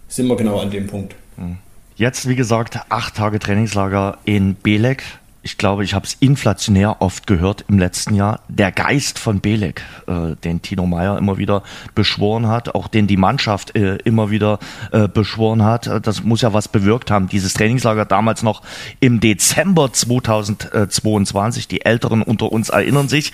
sind wir genau an dem Punkt. Hm. Jetzt, wie gesagt, acht Tage Trainingslager in Belek ich glaube, ich habe es inflationär oft gehört im letzten Jahr, der Geist von Belek, äh, den Tino Meyer immer wieder beschworen hat, auch den die Mannschaft äh, immer wieder äh, beschworen hat. Das muss ja was bewirkt haben. Dieses Trainingslager damals noch im Dezember 2022, die Älteren unter uns erinnern sich.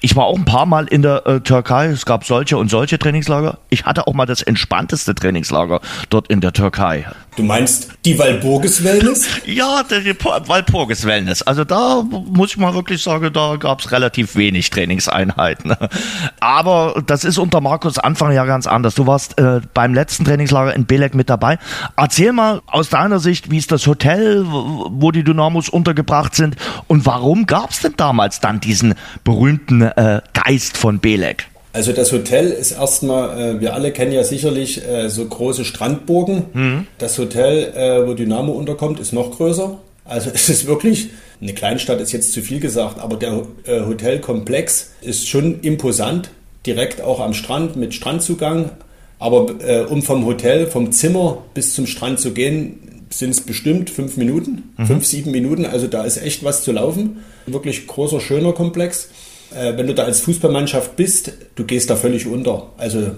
Ich war auch ein paar Mal in der äh, Türkei. Es gab solche und solche Trainingslager. Ich hatte auch mal das entspannteste Trainingslager dort in der Türkei. Du meinst die Walpurgis Wellness? ja, die Walpurgis Wellness. Also da muss ich mal wirklich sagen, da gab es relativ wenig Trainingseinheiten. [laughs] Aber das ist unter Markus Anfang ja ganz anders. Du warst äh, beim letzten Trainingslager in Belek mit dabei. Erzähl mal aus deiner Sicht, wie ist das Hotel, wo die Dynamos untergebracht sind und warum gab es denn damals dann diesen berühmten äh, Geist von Belek? Also das Hotel ist erstmal, äh, wir alle kennen ja sicherlich äh, so große Strandburgen. Mhm. Das Hotel, äh, wo Dynamo unterkommt, ist noch größer. Also [laughs] es ist wirklich, eine Kleinstadt ist jetzt zu viel gesagt, aber der äh, Hotelkomplex ist schon imposant. direkt auch am Strand mit Strandzugang. Aber äh, um vom Hotel, vom Zimmer bis zum Strand zu gehen, sind es bestimmt fünf Minuten, mhm. fünf, sieben Minuten. Also da ist echt was zu laufen. Wirklich großer, schöner Komplex. Äh, wenn du da als Fußballmannschaft bist, du gehst da völlig unter. Also,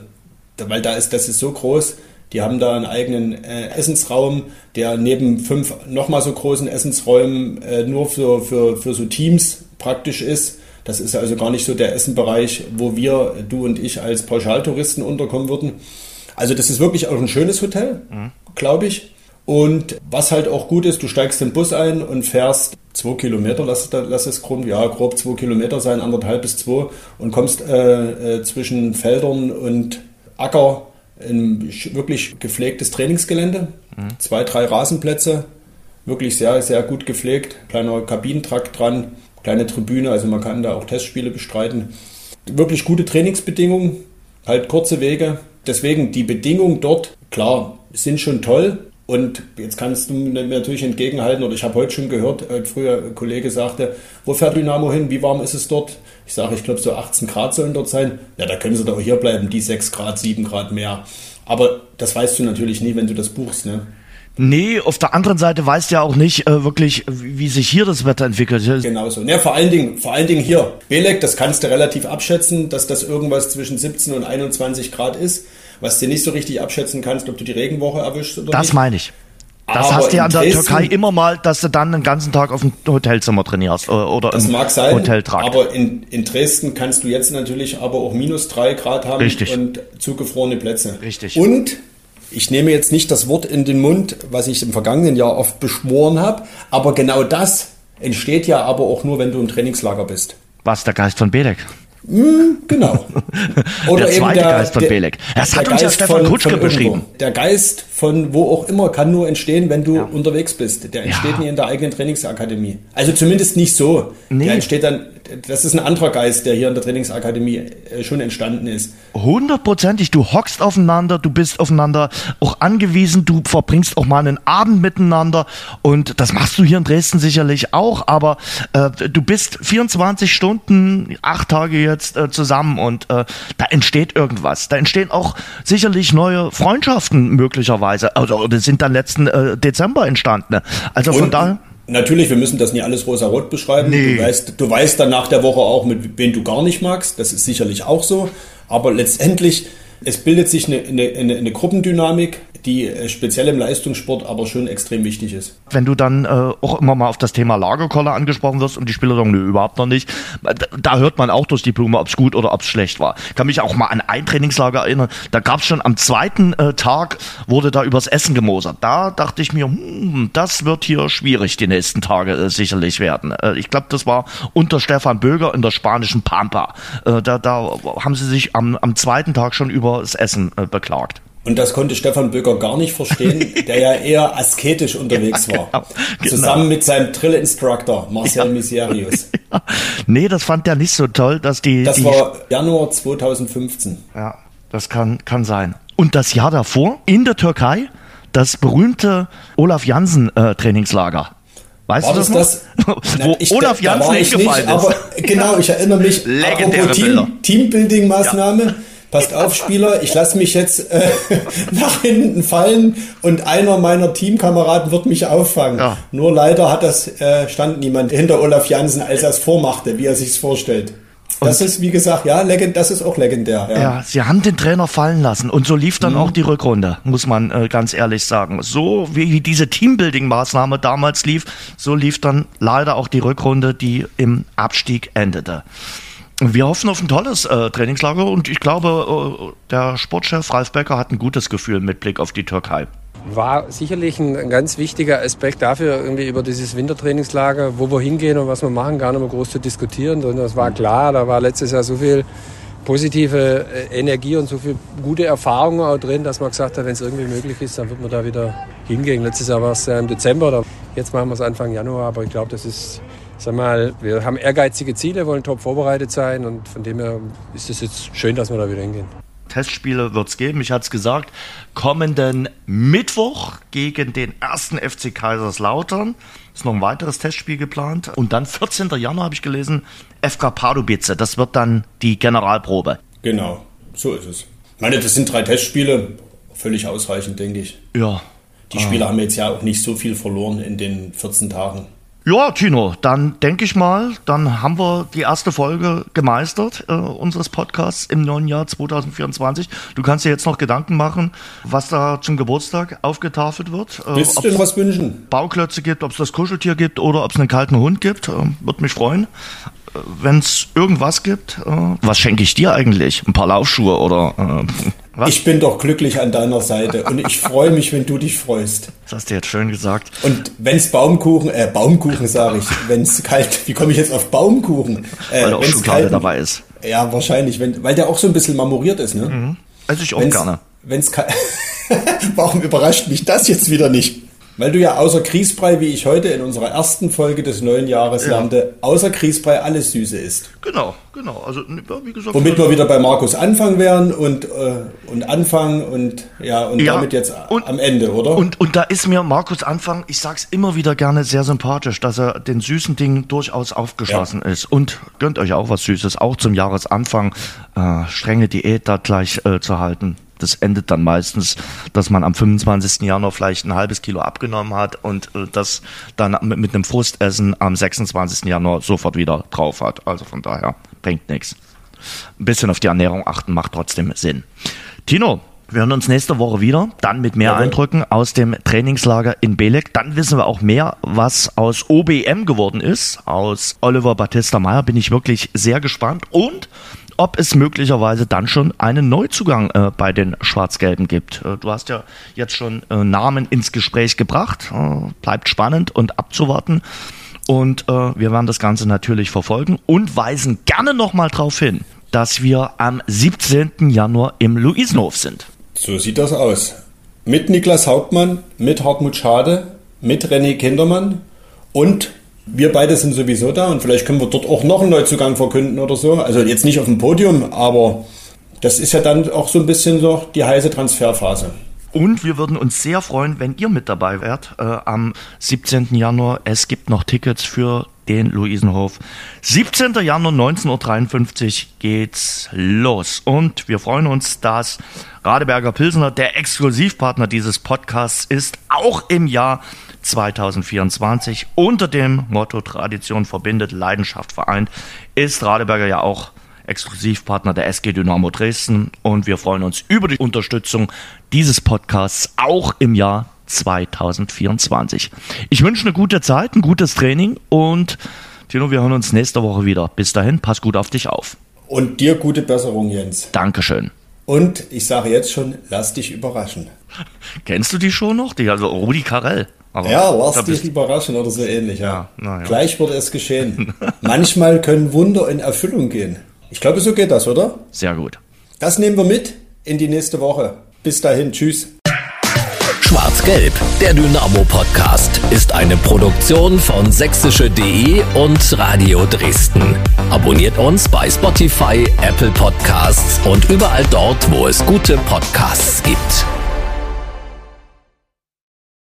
weil da ist, das ist so groß. Die haben da einen eigenen äh, Essensraum, der neben fünf nochmal so großen Essensräumen äh, nur für, für, für so Teams praktisch ist. Das ist also gar nicht so der Essenbereich, wo wir, du und ich, als Pauschaltouristen unterkommen würden. Also das ist wirklich auch ein schönes Hotel, mhm. glaube ich. Und was halt auch gut ist, du steigst den Bus ein und fährst zwei Kilometer, lass, lass es grob, ja, grob zwei Kilometer sein, anderthalb bis zwei, und kommst äh, äh, zwischen Feldern und Acker ein wirklich gepflegtes Trainingsgelände, mhm. zwei, drei Rasenplätze, wirklich sehr, sehr gut gepflegt, kleiner Kabinentrakt dran, kleine Tribüne, also man kann da auch Testspiele bestreiten. Wirklich gute Trainingsbedingungen, halt kurze Wege. Deswegen die Bedingungen dort, klar, sind schon toll, und jetzt kannst du mir natürlich entgegenhalten, oder ich habe heute schon gehört, äh, früher ein Kollege sagte, wo fährt Dynamo hin? Wie warm ist es dort? Ich sage, ich glaube, so 18 Grad sollen dort sein. Ja, da können sie doch hier bleiben, die 6 Grad, 7 Grad mehr. Aber das weißt du natürlich nie, wenn du das buchst. Ne? Nee, auf der anderen Seite weißt du ja auch nicht äh, wirklich, wie sich hier das Wetter entwickelt. Genau so. Ja, vor allen Dingen, vor allen Dingen hier. Belek, das kannst du relativ abschätzen, dass das irgendwas zwischen 17 und 21 Grad ist was du nicht so richtig abschätzen kannst, ob du die Regenwoche erwischst oder das nicht. Das meine ich. Das aber hast du ja an der Dresden, Türkei immer mal, dass du dann den ganzen Tag auf dem Hotelzimmer trainierst äh, oder das im mag sein, Hoteltrakt. Aber in, in Dresden kannst du jetzt natürlich aber auch minus drei Grad haben Richtig. und zugefrorene Plätze. Richtig. Und ich nehme jetzt nicht das Wort in den Mund, was ich im vergangenen Jahr oft beschworen habe, aber genau das entsteht ja aber auch nur, wenn du im Trainingslager bist. Was, der Geist von Bedek? Hm, genau. [laughs] Oder der zweite der, Geist von Belek. Das hat uns ja Stefan von, Kutschke von beschrieben. Der Geist von wo auch immer kann nur entstehen, wenn du ja. unterwegs bist. Der entsteht ja. nie in der eigenen Trainingsakademie. Also zumindest nicht so. Nee. Der entsteht dann, das ist ein anderer Geist, der hier in der Trainingsakademie äh, schon entstanden ist. Hundertprozentig. Du hockst aufeinander, du bist aufeinander auch angewiesen, du verbringst auch mal einen Abend miteinander und das machst du hier in Dresden sicherlich auch, aber äh, du bist 24 Stunden, acht Tage jetzt äh, zusammen und äh, da entsteht irgendwas. Da entstehen auch sicherlich neue Freundschaften möglicherweise. Also das sind dann letzten äh, Dezember entstanden. Also von daher. Natürlich, wir müssen das nicht alles rosa-rot beschreiben. Nee. Du, weißt, du weißt dann nach der Woche auch, mit wem du gar nicht magst. Das ist sicherlich auch so. Aber letztendlich, es bildet sich eine, eine, eine Gruppendynamik, die äh, speziell im Leistungssport aber schon extrem wichtig ist. Wenn du dann äh, auch immer mal auf das Thema Lagerkoller angesprochen wirst und die Spieler sagen, nö, überhaupt noch nicht, da hört man auch durch die Blume, ob es gut oder ob es schlecht war. Ich kann mich auch mal an ein Trainingslager erinnern, da gab es schon am zweiten äh, Tag, wurde da übers Essen gemosert. Da dachte ich mir, hm, das wird hier schwierig die nächsten Tage äh, sicherlich werden. Äh, ich glaube, das war unter Stefan Böger in der spanischen Pampa. Äh, da, da haben sie sich am, am zweiten Tag schon über das Essen beklagt. Und das konnte Stefan Böcker gar nicht verstehen, [laughs] der ja eher asketisch unterwegs war. Genau, genau. Zusammen mit seinem Drill-Instructor Marcel ja. Miserius. [laughs] Ja. Nee, das fand er nicht so toll, dass die. Das die war Januar 2015. Ja, das kann, kann sein. Und das Jahr davor in der Türkei, das berühmte Olaf Jansen äh, Trainingslager. Weißt war du das, das, das [laughs] Wo ich, Olaf Jansen hingefallen ist. Aber genau, ich erinnere mich. Legendäre Team, Teambuilding-Maßnahme. Ja passt auf, Spieler, ich lasse mich jetzt äh, [laughs] nach hinten fallen und einer meiner Teamkameraden wird mich auffangen. Ja. Nur leider hat das, äh, stand niemand hinter Olaf Jansen, als er es vormachte, wie er sich's vorstellt. Das und ist, wie gesagt, ja, legend, das ist auch legendär. Ja. ja. sie haben den Trainer fallen lassen und so lief dann mhm. auch die Rückrunde, muss man äh, ganz ehrlich sagen. So wie, wie diese Teambuilding-Maßnahme damals lief, so lief dann leider auch die Rückrunde, die im Abstieg endete. Wir hoffen auf ein tolles äh, Trainingslager und ich glaube, äh, der Sportchef Ralf Becker hat ein gutes Gefühl mit Blick auf die Türkei. War sicherlich ein, ganz wichtiger Aspekt dafür, irgendwie über dieses Wintertrainingslager, wo wir hingehen und was wir machen, gar nicht mehr groß zu diskutieren. Und das war klar, da war letztes Jahr so viel positive äh, Energie und so viel gute Erfahrungen auch drin, dass man gesagt hat, wenn es irgendwie möglich ist, dann wird man da wieder hingehen. Letztes Jahr war es ja im Dezember, jetzt machen wir es Anfang Januar, aber ich glaube, das ist sag mal, wir haben ehrgeizige Ziele, wollen top vorbereitet sein und von dem her ist es jetzt schön, dass wir da wieder hingehen. Testspiele wird es geben, ich hatte es gesagt, kommenden Mittwoch gegen den ersten FC Kaiserslautern. Ist noch ein weiteres Testspiel geplant. Und dann 14. Januar habe ich gelesen, FK Pardubice. Das wird dann die Generalprobe. Genau, so ist es. Ich meine, das sind drei Testspiele, völlig ausreichend, denke ich. Ja. Die Spieler haben jetzt ja auch nicht so viel verloren in den 14 Tagen. Ja, Tino, dann denke ich mal, dann haben wir die erste Folge gemeistert äh, unseres Podcasts im neuen Jahr 2024. Du kannst dir jetzt noch Gedanken machen, was da zum Geburtstag aufgetafelt wird. Äh, Willst du was wünschen? Bauklötze gibt, ob es das Kuscheltier gibt oder ob es einen kalten Hund gibt. Äh, Würde mich freuen. Wenn es irgendwas gibt, äh, was schenke ich dir eigentlich? Ein paar Laufschuhe oder äh, was? Ich bin doch glücklich an deiner Seite und ich freue mich, wenn du dich freust. Das hast du jetzt schön gesagt. Und wenn's Baumkuchen, äh, Baumkuchen sage ich, wenn's kalt, wie komme ich jetzt auf Baumkuchen? Äh, Weil da auch Schokolade kalt- dabei ist. Ja, wahrscheinlich, wenn, weil der auch so ein bisschen marmoriert ist, ne? Also ich auch Wenn's, gerne. Wenn's kalt, [laughs] warum überrascht mich das jetzt wieder nicht? Weil du ja außer Grießbrei, wie ich heute in unserer ersten Folge des neuen Jahres Ja. lernte, außer Grießbrei alles Süße isst. Genau, genau. Also ja, wie gesagt, Womit wir wieder bei Markus Anfang wären und, äh, und Anfang und ja, und Ja, damit jetzt und- am Ende, oder? Und, und da ist mir Markus Anfang, ich sag's immer wieder gerne, sehr sympathisch, dass er den süßen Dingen durchaus aufgeschlossen ist. Und gönnt euch auch was Süßes, auch zum Jahresanfang äh, strenge Diät da gleich äh, zu halten. Das endet dann meistens, dass man am 25. Januar vielleicht ein halbes Kilo abgenommen hat und äh, das dann mit, mit einem Frustessen am 26. Januar sofort wieder drauf hat. Also von daher bringt nichts. Ein bisschen auf die Ernährung achten macht trotzdem Sinn. Tino, wir hören uns nächste Woche wieder, dann mit mehr Jawohl. Eindrücken aus dem Trainingslager in Belek. Dann wissen wir auch mehr, was aus OBM geworden ist. Aus Oliver Battista Meyer bin ich wirklich sehr gespannt. Und ob es möglicherweise dann schon einen Neuzugang äh, bei den Schwarz-Gelben gibt. Äh, du hast ja jetzt schon äh, Namen ins Gespräch gebracht. Äh, bleibt spannend und abzuwarten. Und äh, wir werden das Ganze natürlich verfolgen und weisen gerne nochmal darauf hin, dass wir am 17. Januar im Luisenhof sind. So sieht das aus. Mit Niklas Hauptmann, mit Hartmut Schade, mit René Kindermann und wir beide sind sowieso da und vielleicht können wir dort auch noch einen Neuzugang verkünden oder so. Also jetzt nicht auf dem Podium, aber das ist ja dann auch so ein bisschen so die heiße Transferphase. Und wir würden uns sehr freuen, wenn ihr mit dabei wärt äh, am 17. Januar. Es gibt noch Tickets für den Luisenhof. 17. Januar 19.53 Uhr geht's los. Und wir freuen uns, dass Radeberger Pilsener der Exklusivpartner dieses Podcasts ist, auch im Jahr 2024 unter dem Motto Tradition verbindet, Leidenschaft vereint, ist Radeberger ja auch Exklusivpartner der SG Dynamo Dresden und wir freuen uns über die Unterstützung dieses Podcasts auch im Jahr 2024. Ich wünsche eine gute Zeit, ein gutes Training und Tino, wir hören uns nächste Woche wieder. Bis dahin, pass gut auf dich auf. Und dir gute Besserung, Jens. Dankeschön. Und ich sage jetzt schon, lass dich überraschen. [laughs] Kennst du die schon noch? Die, also Rudi Carell. Aber Ja, lass dich überraschen oder so ähnlich, ja. Ja, na ja. Gleich wird es geschehen. [laughs] Manchmal können Wunder in Erfüllung gehen. Ich glaube, so geht das, oder? Sehr gut. Das nehmen wir mit in die nächste Woche. Bis dahin, tschüss. Schwarz-Gelb, der Dynamo-Podcast, ist eine Produktion von sächsische.de und Radio Dresden. Abonniert uns bei Spotify, Apple Podcasts und überall dort, wo es gute Podcasts gibt.